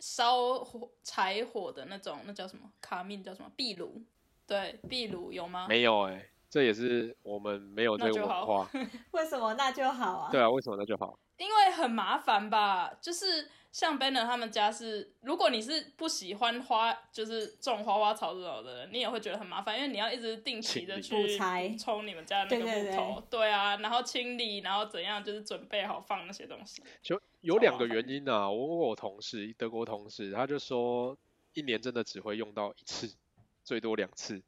烧火柴火的那种，那叫什么？卡命叫什么？壁炉？对，壁炉有吗？没有哎、这也是我们没有这个那就好文化。为什么那就好啊？对啊，为什么那就好？因为很麻烦吧，就是像 Banner 他们家是，如果你是不喜欢花，就是种花花草草的人，你也会觉得很麻烦，因为你要一直定期的去补柴充你们家的那个对对木头，对啊，然后清理，然后怎样，就是准备好放那些东西。就有两个原因啊。我问我同事，德国同事，他就说一年真的只会用到一次，最多两次，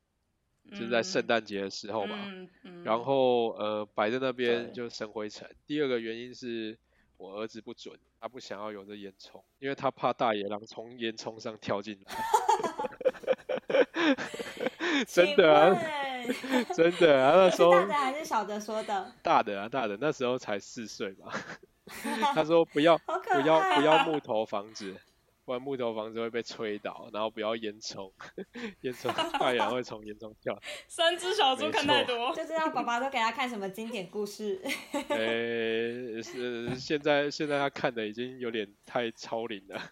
就是在圣诞节的时候嘛。嗯嗯，然后呃摆在那边就生灰尘。第二个原因是我儿子不准，他不想要有这烟囱，因为他怕大野狼从烟囱上跳进来。真的啊，真的啊，那时候 大的还是小的说的？大的啊大的，那时候才四岁吧。他说不要！不要不要木头房子，不然木头房子会被吹倒，然后不要烟囱，烟囱大野狼会从烟囱跳。三只小猪没看太多，就 知道爸爸都给他看什么经典故事。呃，是现在现在他看的已经有点太超龄了，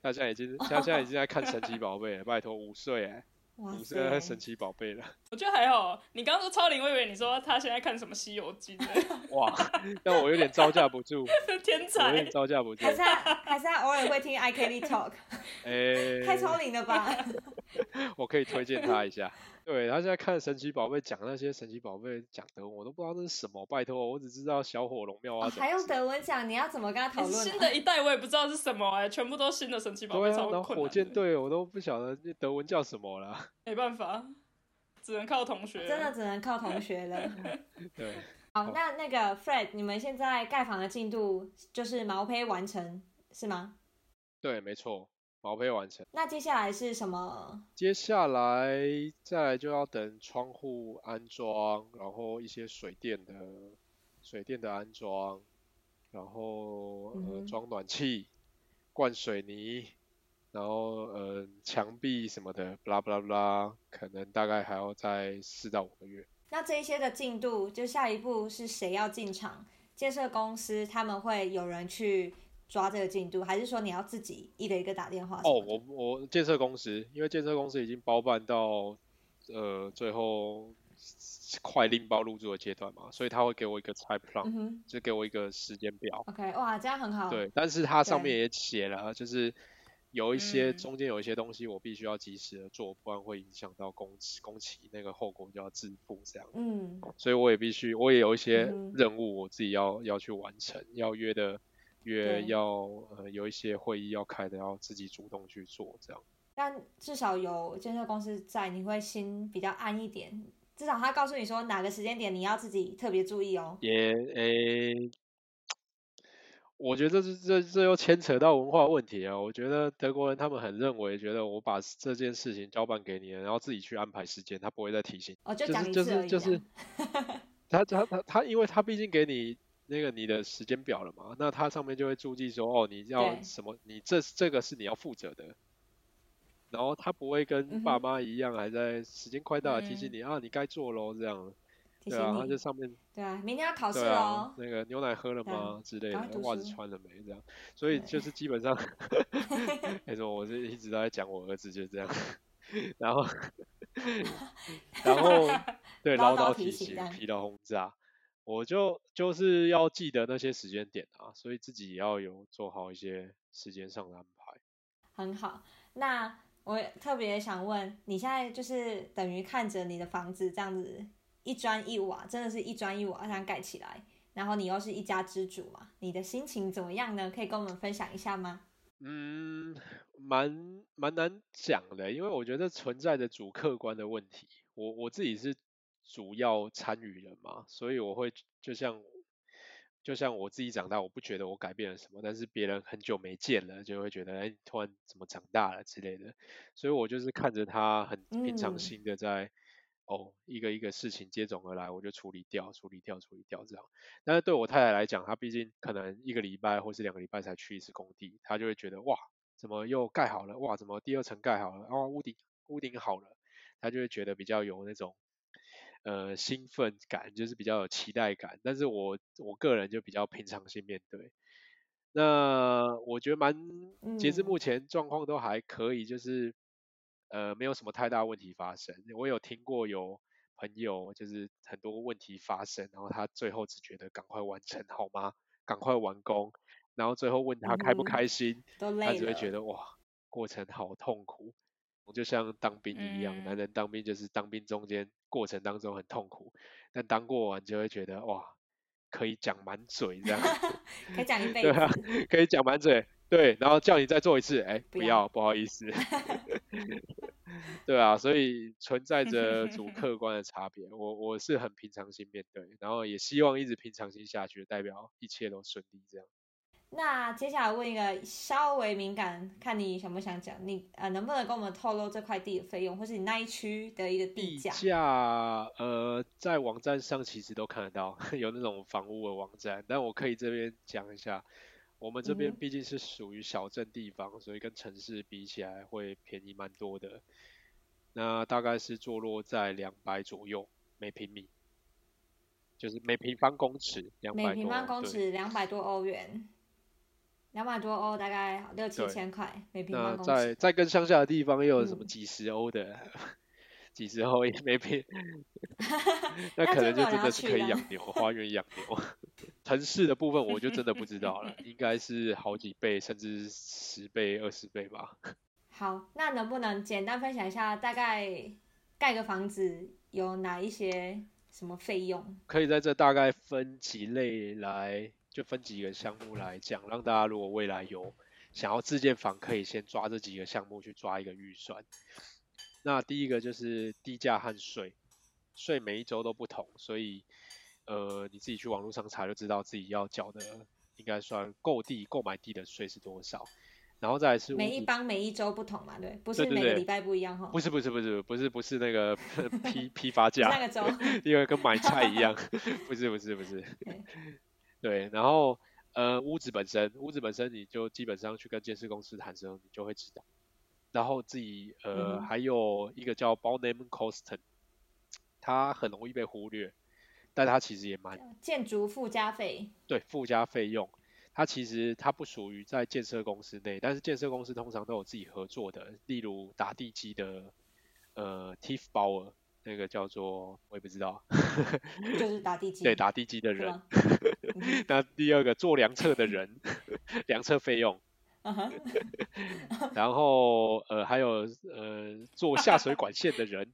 他现在已经他现在已经在看神奇宝贝了，拜托五岁哎，哇五岁在看塞神！奇宝贝了，我觉得还好。你刚刚说超龄，我以为你说他现在看什么《西游记》呢，哇，但 我有点招架不住，天我有才点。招架不住还，是他还是他偶尔会听 I Kelly Talk，哎，太超龄了吧？我可以推荐他一下。对他现在看神奇宝贝讲那些神奇宝贝讲德文，我都不知道那是什么。拜托，我只知道小火龙妙蛙种哦还用。德文讲，你要怎么跟他讨论、新啊？的一代我也不知道是什么哎、全部都新的神奇宝贝，对啊，超然后火困难的。箭队我都不晓得那德文叫什么了。没办法，只能靠同学。真的只能靠同学了。对，好，那那个 Fred，你们现在盖房的进度就是毛坯完成是吗？对，没错，毛坯完成。那接下来是什么？接下来再来就要等窗户安装，然后一些水电的水电的安装，然后呃装暖气、灌水泥，然后呃墙壁什么的，巴拉巴拉巴拉，可能大概还要再四到五个月。那这一些的进度，就下一步是谁要进场？建设公司他们会有人去抓这个进度，还是说你要自己一个一个打电话哦，我我建设公司，因为建设公司已经包办到呃最后快拎包入住的阶段嘛，所以他会给我一个 time plan，、嗯就给我一个时间表。，OK，哇，这样很好。对，但是它上面也写了，就是有一些嗯中间有一些东西我必须要及时的做，不然会影响到工期，工期那个后果就要自负这样。嗯所以我也必须，我也有一些任务我自己要要去完成，要约的约对要呃有一些会议要开的，要自己主动去做这样。但至少有建设公司在，你会心比较安一点。至少他告诉你说哪个时间点你要自己特别注意哦。也诶，我觉得这这这又牵扯到文化问题啊。我觉得德国人他们很认为，觉得我把这件事情交办给你了，然后自己去安排时间，他不会再提醒。哦，就就是就讲一次而已、啊。是就是他他他他，因为他毕竟给你那个你的时间表了嘛，那它上面就会注记说，哦，你要什么，你这这个是你要负责的。然后他不会嗯跟爸哼妈一样，还在时间快到了提醒嗯。你、啊，你该做喽，这样。对啊，他你就上面。对啊，明天要考试喽。那个牛奶喝了吗？之类的，袜子穿了没？这样，所以就是基本上，那种我是一直都在讲我儿子就是这样，然后 然后 对唠唠叨叨提提醒、疲劳轰炸，我就就是要记得那些时间点啊，所以自己也要有做好一些时间上的安排。很好。那我特别想问，你现在就是等于看着你的房子这样子一砖一瓦，真的是一砖一瓦这样盖起来，然后你又是一家之主嘛，你的心情怎么样呢？可以跟我们分享一下吗？嗯，蛮蛮难讲的，因为我觉得存在着主客观的问题。我我自己是主要参与人嘛，所以我会就像就像我自己长大，我不觉得我改变了什么，但是别人很久没见了，就会觉得哎，你突然怎么长大了之类的。所以我就是看着他很平常嗯心的在、哦一个一个事情接踵而来，我就处理掉，处理掉，处理掉这样。但是对我太太来讲，她毕竟可能一个礼拜或是两个礼拜才去一次工地，她就会觉得哇，怎么又盖好了？哇，怎么第二层盖好了？哦，屋顶屋顶好了，她就会觉得比较有那种呃兴奋感，就是比较有期待感。但是我我个人就比较平常心面对。那我觉得蛮，截至嗯目前状况都还可以，就是呃没有什么太大问题发生。我有听过有朋友就是很多问题发生，然后他最后只觉得赶快完成好吗？赶快完工，然后最后问他开不开心，他只会觉得哇，过程好痛苦。就像当兵一样，男嗯人当兵就是当兵中间过程当中很痛苦，但当过完就会觉得哇，可以讲满嘴这样。可以讲一辈对啊子。，可以讲满嘴，对，然后叫你再做一次，哎，不要，不好意思，对啊，所以存在着主客观的差别，我我是很平常心面对，然后也希望一直平常心下去，代表一切都顺利这样。那接下来问一个稍微敏感，看你想不想讲，你呃能不能跟我们透露这块地的费用，或是你那一区的一个地地价？价，呃，在网站上其实都看得到，有那种房屋的网站，但我可以这边讲一下，我们这边毕竟是属于小镇地方，所以跟城市比起来会便宜蛮多的。那大概是坐落在两百左右每平米，就是每平方公尺两百多，每平方公对尺两百多欧元，两百多欧大概六七千块每平那方公尺。在在更乡下的地方，又有什么嗯几十欧的，几十欧也没平，那那可能就真的是可以养牛，花园养牛。城市的部分我就真的不知道了，应该是好几倍，甚至十倍、二十倍吧。好，那能不能简单分享一下，大概盖个房子有哪一些什么费用？可以在这大概分几类来，就分几个项目来讲，让大家如果未来有想要自建房，可以先抓这几个项目去抓一个预算。那第一个就是地价和税，税每一周都不同，所以呃你自己去网络上查就知道自己要缴的应该算购地购买地的税是多少。然后再来是每一帮每一周不同嘛，对，不是每个礼拜不一样哈。不是不是不是不是不是那个 批批发价，那个周因为跟买菜一样，不是不是不是对，然后呃屋子本身，屋子本身你就基本上去跟建设公司谈的时候，你就会知道。然后自己嗯呃、哼还有一个叫 b o n a m Costen，它很容易被忽略，但它其实也蛮建筑附加费，对附加费用，它其实它不属于在建设公司内，但是建设公司通常都有自己合作的，例如打地基的呃 Tiefbauer 那个叫做我也不知道，就是打地基，对打地基的人 那第二个做量测的人，量测费用，然后呃还有呃做下水管线的人，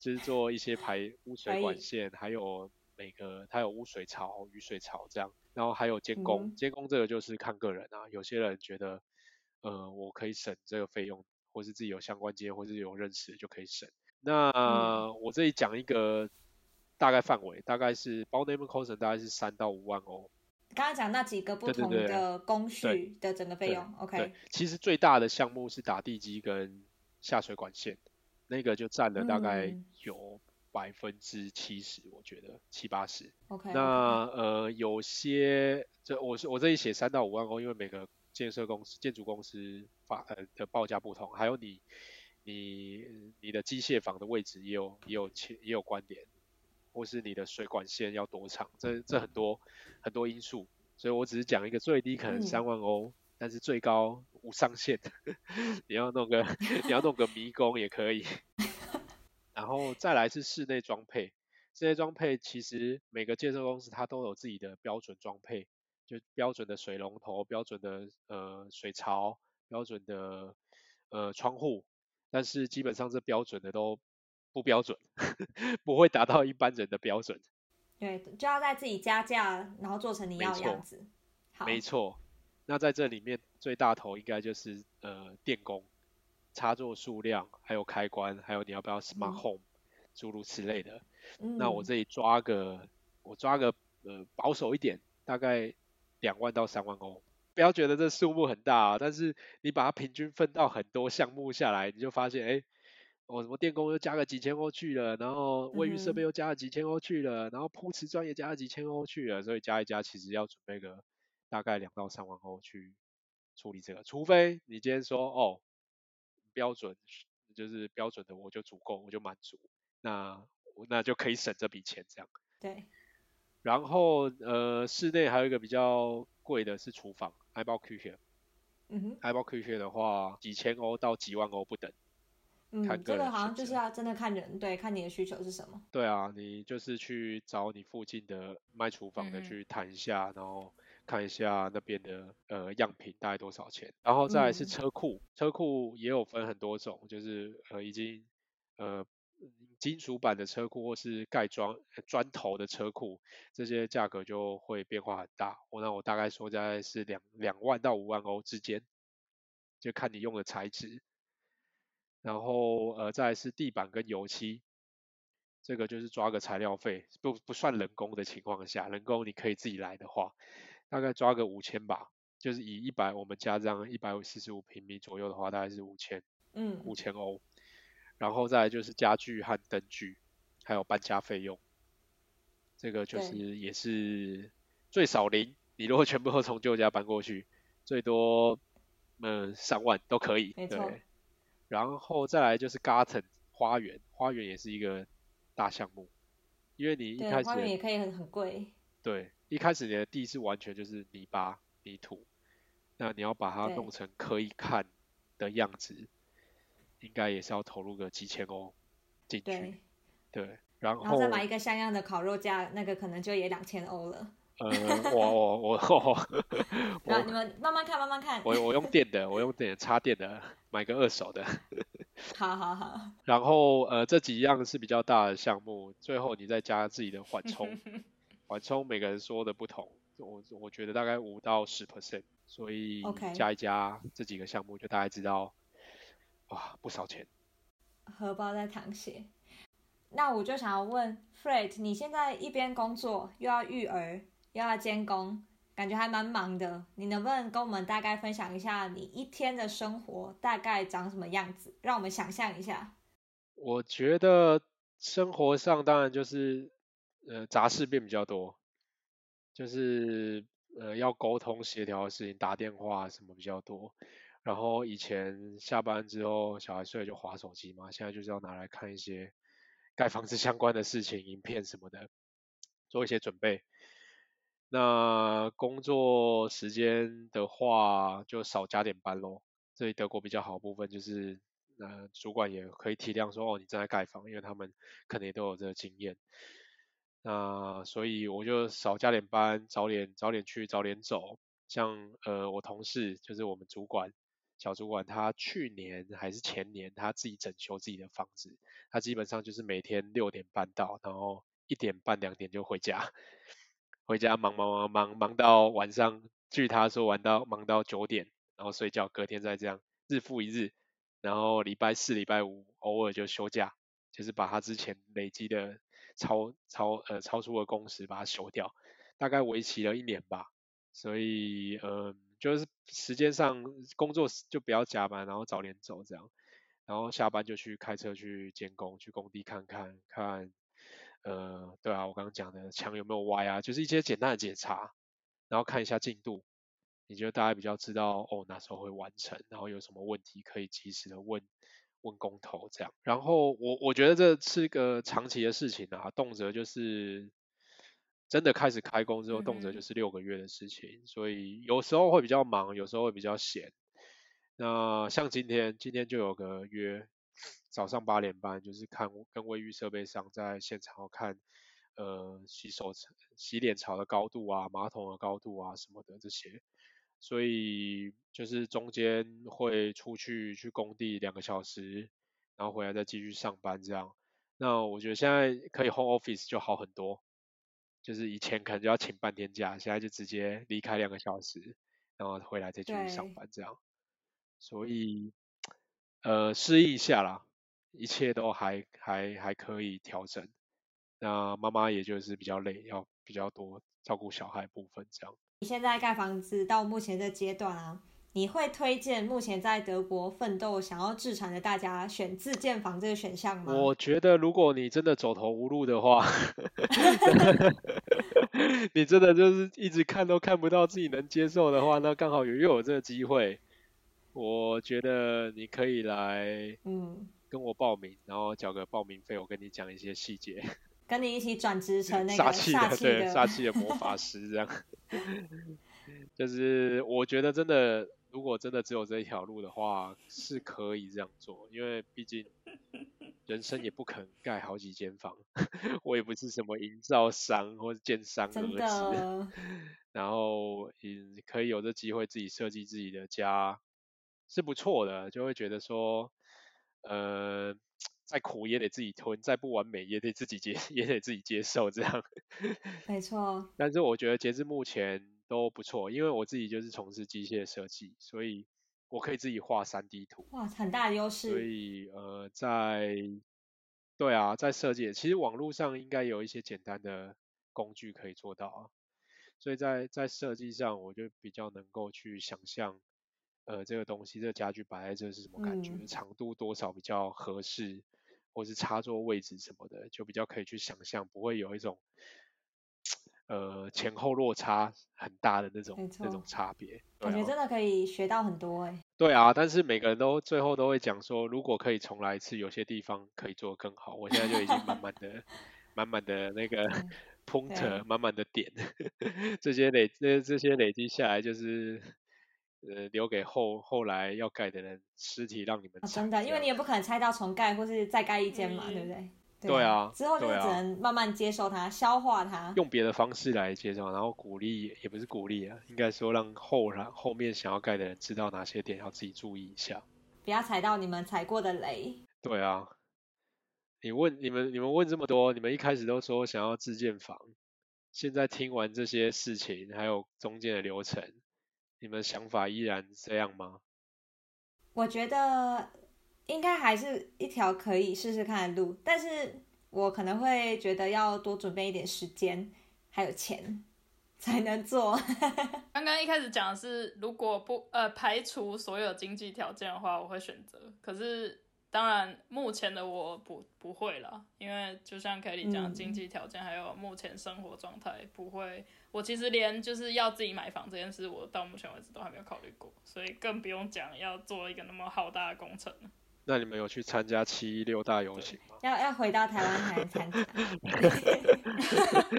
就是做一些排污水管以线，还有每个它有污水槽、雨水槽这样，然后还有监工，监工这个就是看个人啊，有些人觉得呃我可以省这个费用，或是自己有相关经验，或是有认识就可以省。那、嗯。我这里讲一个大概范围，大概是包 name cost 大概是三到五万欧。刚刚讲那几个不同对对对的工序的整个费对用对，OK，，其实最大的项目是打地基跟下水管线，那个就占了大概嗯。有百分之七十，我觉得七八十。OK，那呃，有些这我是我这里写三到五万欧，因为每个建设公司、建筑公司发呃的报价不同，还有你你你的机械房的位置也有也有切也有关联，或是你的水管线要多长，这这很多很多因素，所以我只是讲一个最低可能嗯。三万欧，但是最高无上限，你要弄个你要弄个迷宫也可以，然后再来是室内装配。室内装配其实每个建设公司它都有自己的标准装配，就标准的水龙头、标准的呃水槽、标准的呃窗户，但是基本上这标准的都不标准，不会达到一般人的标准。对，就要在自己加价，然后做成你要的样子。好，没错，那在这里面最大头应该就是呃电工、插座数量，还有开关，还有你要不要 smart 嗯 home，诸如此类的。嗯，那我这里抓个，我抓个呃保守一点，大概两万到三万欧。不要觉得这数目很大啊，但是你把它平均分到很多项目下来，你就发现，哎，我什么电工又加个几千欧去了，然后卫浴设备嗯又加了几千欧去了，然后铺瓷砖也加了几千欧去了，所以加一加，其实要准备个大概两到三万欧去处理这个，除非你今天说哦，标准就是标准的我就足够，我就满足，那我那就可以省这笔钱这样。对，然后呃，室内还有一个比较贵的是厨房 b o k u 嗯哼 b o k u 的话，几千欧到几万欧不等。看嗯，个这个好像就是要真的看人，对，看你的需求是什么。对啊，你就是去找你附近的卖厨房的去谈一下，然后看一下那边的呃样品大概多少钱，然后再来是嗯车库，车库也有分很多种，就是呃已经呃金属板的车库或是盖砖呃砖头的车库，这些价格就会变化很大。我那我大概说大概是两两万到五万欧之间，就看你用的材质。然后呃再来是地板跟油漆，这个就是抓个材料费，不不算人工的情况下，人工你可以自己来的话，大概抓个五千吧，就是以一百我们家这样一百四十五平米左右的话，大概是五千嗯，五千欧，然后再来就是家具和灯具，还有搬家费用，这个就是也是最少零，你如果全部都从旧家搬过去，最多嗯上万都可以，对。然后再来就是 garden 花园，花园也是一个大项目，因为你一，开始花园也可以很很贵。对一开始你的地是完全就是泥巴泥土，那你要把它弄成可以看的样子，应该也是要投入个几千欧进去，，对，然然后后再买一个像样的烤肉架，那个可能就也两千欧了。呃我我我我 然后你们慢慢看，慢慢看。我我用电的，我用电插电的，买个二手的。好好好，然后呃这几样是比较大的项目，最后你再加自己的缓冲，缓冲每个人说的不同，我我觉得大概五到十 percent，所以加一加这几个项目就大概知道，哇不少钱。荷包在淌血。那我就想要问 Fred，你现在一边工作又要育儿又要监工，感觉还蛮忙的。你能不能跟我们大概分享一下你一天的生活大概长什么样子，让我们想象一下？我觉得生活上当然就是呃杂事变比较多，就是呃要沟通协调的事情，打电话什么比较多。然后以前下班之后小孩睡了就划手机嘛，现在就是要拿来看一些 盖房子相关的事情、影片什么的，做一些准备。那工作时间的话，就少加点班咯。这里德国比较好部分就是，呃，主管也可以体谅说，哦，你正在盖房，因为他们可能也都有这个经验。那所以我就少加点班，早点早点去，早点走。像呃我同事就是我们主管小主管，他去年还是前年他自己整修自己的房子，他基本上就是每天六点半到，然后一点半两点就回家，回家忙忙忙忙忙到晚上，据他说玩到忙到九点，然后睡觉，隔天再这样日复一日，然后礼拜四礼拜五偶尔就休假，就是把他之前累积的超超呃超出的工时把它休掉，大概为期了一年吧，所以呃就是时间上工作就不要加班，然后早点走这样，然后下班就去开车去监工，去工地看看看。呃，对啊，我刚刚讲的墙有没有歪啊，就是一些简单的检查，然后看一下进度，你觉得大家比较知道哦哪时候会完成，然后有什么问题可以及时的问问工头这样。然后我我觉得这是一个长期的事情啊，动辄就是真的开始开工之后，动辄就是六个月的事情，所以有时候会比较忙，有时候会比较闲。那像今天，今天就有个约。早上八点半就是看跟卫浴设备商在现场看，呃洗手洗脸槽的高度啊，马桶的高度啊什么的这些，所以就是中间会出去去工地两个小时，然后回来再继续上班这样。那我觉得现在可以 home office 就好很多，就是以前可能就要请半天假，现在就直接离开两个小时，然后回来再继续上班这样。所以呃适应一下啦。一切都还还还可以调整，那妈妈也就是比较累，要比较多照顾小孩部分这样。你现在盖房子到目前这阶段啊，你会推荐目前在德国奋斗想要自产的大家选自建房这个选项吗？我觉得如果你真的走投无路的话，你真的就是一直看都看不到自己能接受的话，那刚好有又有这个机会，我觉得你可以来，嗯。跟我报名，然后缴个报名费，我跟你讲一些细节。跟你一起转职成那个 杀气的，对，杀气的魔法师这样。就是我觉得真的，如果真的只有这一条路的话，是可以这样做，因为毕竟人生也不可能盖好几间房，我也不是什么营造商或者建商儿子。然后嗯，可以有这机会自己设计自己的家，是不错的，就会觉得说。呃，再苦也得自己吞，再不完美也得自己接，也得自己接受这样。没错。但是我觉得截至目前都不错，因为我自己就是从事机械设计，所以我可以自己画三 D 图。哇，很大的优势。所以呃，在对啊，在设计，其实网络上应该有一些简单的工具可以做到啊。所以在在设计上，我就比较能够去想象。呃，这个东西，这个家具摆在这是什么感觉？长度多少比较合适，或是插座位置什么的，就比较可以去想象，不会有一种呃前后落差很大的那种那种差别。感觉真的可以学到很多哎。对啊，但是每个人都最后都会讲说，如果可以重来一次，有些地方可以做得更好。我现在就已经满满的、满满的那个 point，满满的点，这些累这这些累积下来就是。呃，留给后后来要盖的人尸体让你们真的，因为你也不可能拆到重盖或是再盖一间嘛，对不对？对啊，之后就只能慢慢接受它，消化它，用别的方式来接受，然后鼓励也不是鼓励啊，应该说让后来后面想要盖的人知道哪些点要自己注意一下，不要踩到你们踩过的雷。对啊，你问你们你们问这么多，你们一开始都说想要自建房，现在听完这些事情，还有中间的流程。你们想法依然这样吗？我觉得应该还是一条可以试试看的路，但是我可能会觉得要多准备一点时间，还有钱才能做。刚刚一开始讲的是，如果不呃排除所有经济条件的话，我会选择。可是。当然，目前的我不不会了，因为就像凯莉讲，经济条件还有目前生活状态不会。我其实连就是要自己买房这件事，我到目前为止都还没有考虑过，所以更不用讲要做一个那么浩大的工程那你们有去参加七一六大游行吗？要要回到台湾才能参加。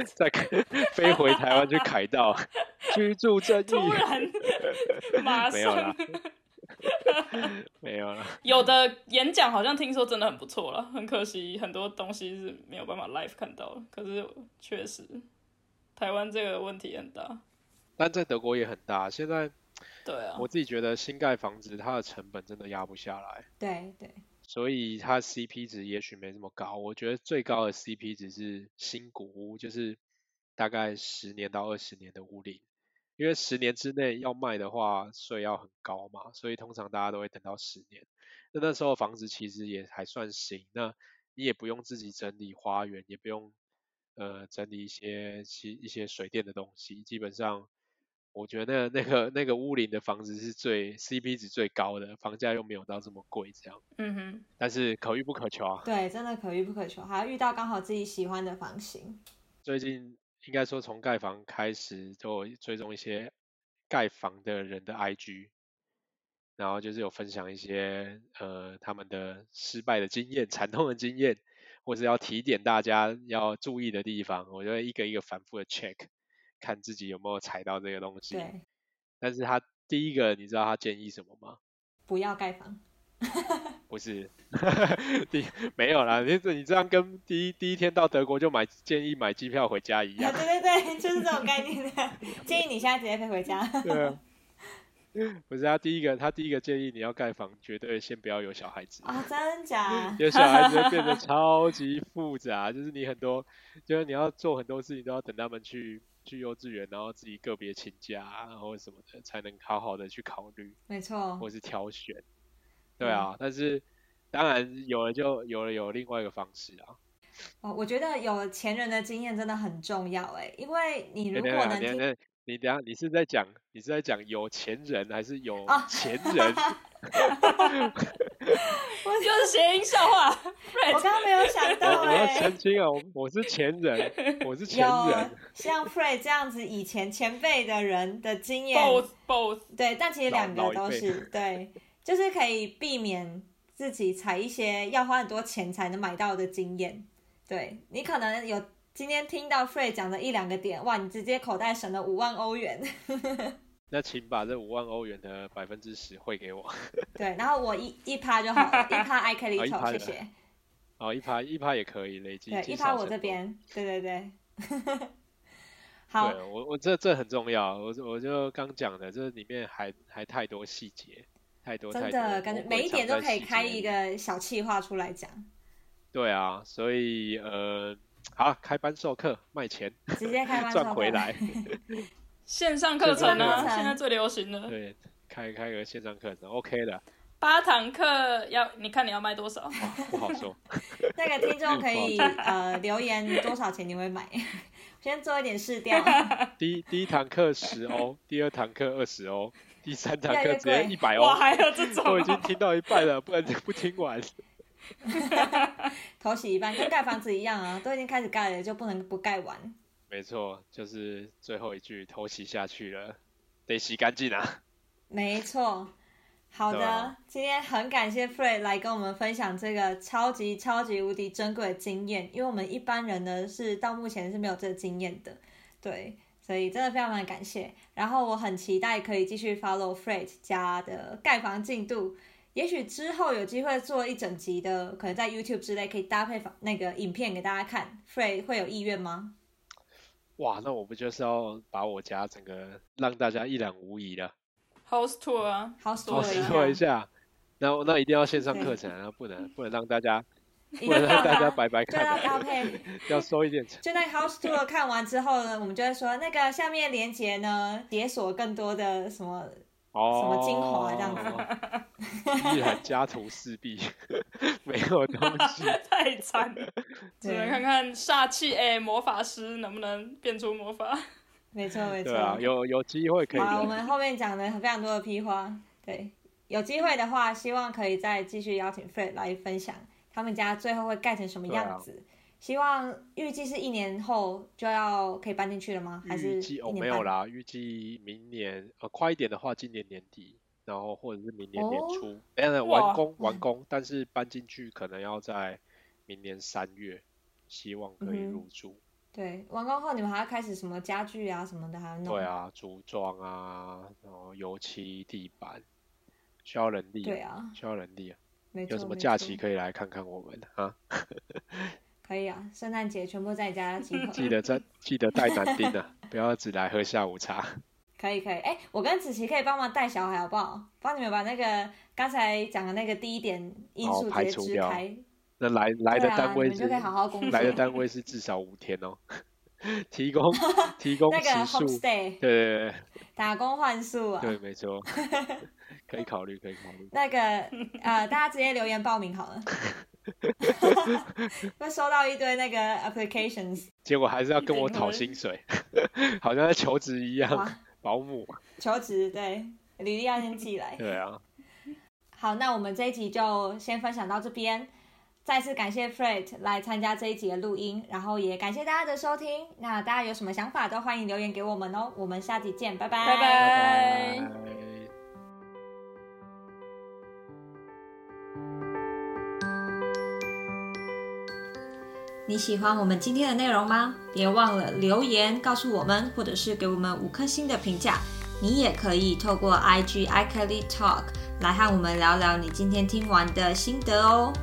再飞回台湾去凯道居住正义。突然，马上。没有了。有的演讲好像听说真的很不错了，很可惜很多东西是没有办法 live 看到。可是确实，台湾这个问题很大。但在德国也很大。现在对啊，我自己觉得新盖房子它的成本真的压不下来，对对，所以它 CP 值也许没这么高。我觉得最高的 CP 值是新古屋，就是大概十年到二十年的屋龄，因为十年之内要卖的话税要很高嘛，所以通常大家都会等到十年。那那时候房子其实也还算新，那你也不用自己整理花园，也不用呃整理一些其一些水电的东西，基本上我觉得那个那个屋林的房子是最 CP 值最高的，房价又没有到这么贵这样，嗯哼，但是可遇不可求啊。对，真的可遇不可求，还要遇到刚好自己喜欢的房型。最近应该说从盖房开始就追踪一些盖房的人的 IG，然后就是有分享一些呃他们的失败的经验、惨痛的经验，或是要提点大家要注意的地方，我就会一个一个反复的 check，看自己有没有踩到这个东西。对，但是他第一个，你知道他建议什么吗？不要盖房。不是，第没有啦，你这你这样跟第一第一天到德国就买建议买机票回家一样。对对对，就是这种概念的。建议你现在直接飞回家。对啊。不是他第一个，他第一个建议你要盖房，绝对先不要有小孩子啊、真假？因为小孩子会变得超级复杂，就是你很多，就是你要做很多事情都要等他们去去幼稚园，然后自己个别请假啊，或者什么的，才能好好的去考虑没错，或是挑选。对啊，但是当然有了就有了有另外一个方式啊。哦，我觉得有前人的经验真的很重要哎，因为你如果能听，你等下你是在讲你是在讲有钱人还是有啊钱人？又是谐音笑话。我刚刚没有想我到我要哎澄，清哦，我是前人，我是前有人。像 Frey 这样子以前前辈的人的经验，both both，对，但其实两个都是对，就是可以避免自己踩一些要花很多钱才能买到的经验。对你可能有今天听到 Frey 讲的一两个点，哇，你直接口袋省了五万欧元。那请把这五万欧元的百分之十汇给我。对，然后我一一趴就好了，一趴哦一趴的谢谢。哦，一趴一趴也可以累积。对，一趴 我。这边，对对对。好，对我我这这很重要，我我就刚讲的，这里面还还太多细节，太多太真多的感觉每一点都可以开一个小气话出来讲，对啊，所以呃，好，开班授课卖钱直接开班赚回来，线上课程啊，现在最流行的对，开开个线上课程，OK 的，八堂课要你看你要卖多少？不好说。那个听众可以呃留言多少钱你会买，先做一点试调。第一第一堂课十欧，第二堂课二十欧，第三堂课直接一百哇，欧，还有这种我已经哦，听到一半了，不然不听完。头洗一半，跟盖房子一样啊，都已经开始盖了，就不能不盖完。没错，就是最后一句偷袭下去了，得洗干净啊。没错，好的，啊今天很感谢 Frey 来跟我们分享这个超级超级无敌珍贵的经验，因为我们一般人呢是到目前是没有这个经验的，对，所以真的非常非常感谢。然后我很期待可以继续 follow Frey 家的盖房进度。也许之后有机会做一整集的，可能在 YouTube 之类可以搭配房那个影片给大家看。Frey 会有意愿吗？哇，那我不就是要把我家整个让大家一览无遗了？house tour 啊，House tour 一下，那那一定要线上课程啊，不能不能让大家不能让大家白白看要配。要收一点钱。就那个 house tour 看完之后呢，我们就会说那个下面连接呢，解锁更多的什么哦，什么精华这样子，依然家徒四壁，没有东西。太惨了，只能看看煞气哎，魔法师能不能变出魔法？没错没错。对啊，有有机会可以好，我聊。们后面讲的非常多的批花，对，有机会的话，希望可以再继续邀请 Fred 来分享他们家最后会盖成什么样子。希望预计是一年后就要可以搬进去了吗？还是预计哦？没有啦，预计明年呃快一点的话，今年年底，然后或者是明年年哦初，完工完工，但是搬进去可能要在明年三月，希望可以入住。对，完工后你们还要开始什么家具啊什么的，还要弄。对，啊，组装啊，然后油漆、地板，需要人力，对啊，需要人力啊。有什么假期可以来看看我们啊？可以啊，圣诞节全部在家集合。记得在记得带男丁啊，不要只来喝下午茶。可以可以，哎、我跟子琪可以帮忙带小孩好不好？帮你们把那个刚才讲的那个第一点因素哦排直接除掉支开，那来来的单位是、你就可以好好工作 来的单位是至少五天哦，提供提供那个时数，homestay 对对打工换宿啊。对对，没错，可以考虑，可以考虑。那个呃，大家直接留言报名好了，会收到一堆那个 applications，结果还是要跟我讨薪水，好像在求职一样，保姆。求职对，履历要先寄来。对啊，好，那我们这一集就先分享到这边。再次感谢 Fred 来参加这一集的录音，然后也感谢大家的收听。那大家有什么想法都欢迎留言给我们哦。我们下集见，拜拜，拜拜拜拜。你喜欢我们今天的内容吗？别忘了留言告诉我们，或者是给我们五颗星的评价。你也可以透过 IG iKelly Talk 来和我们聊聊你今天听完的心得哦。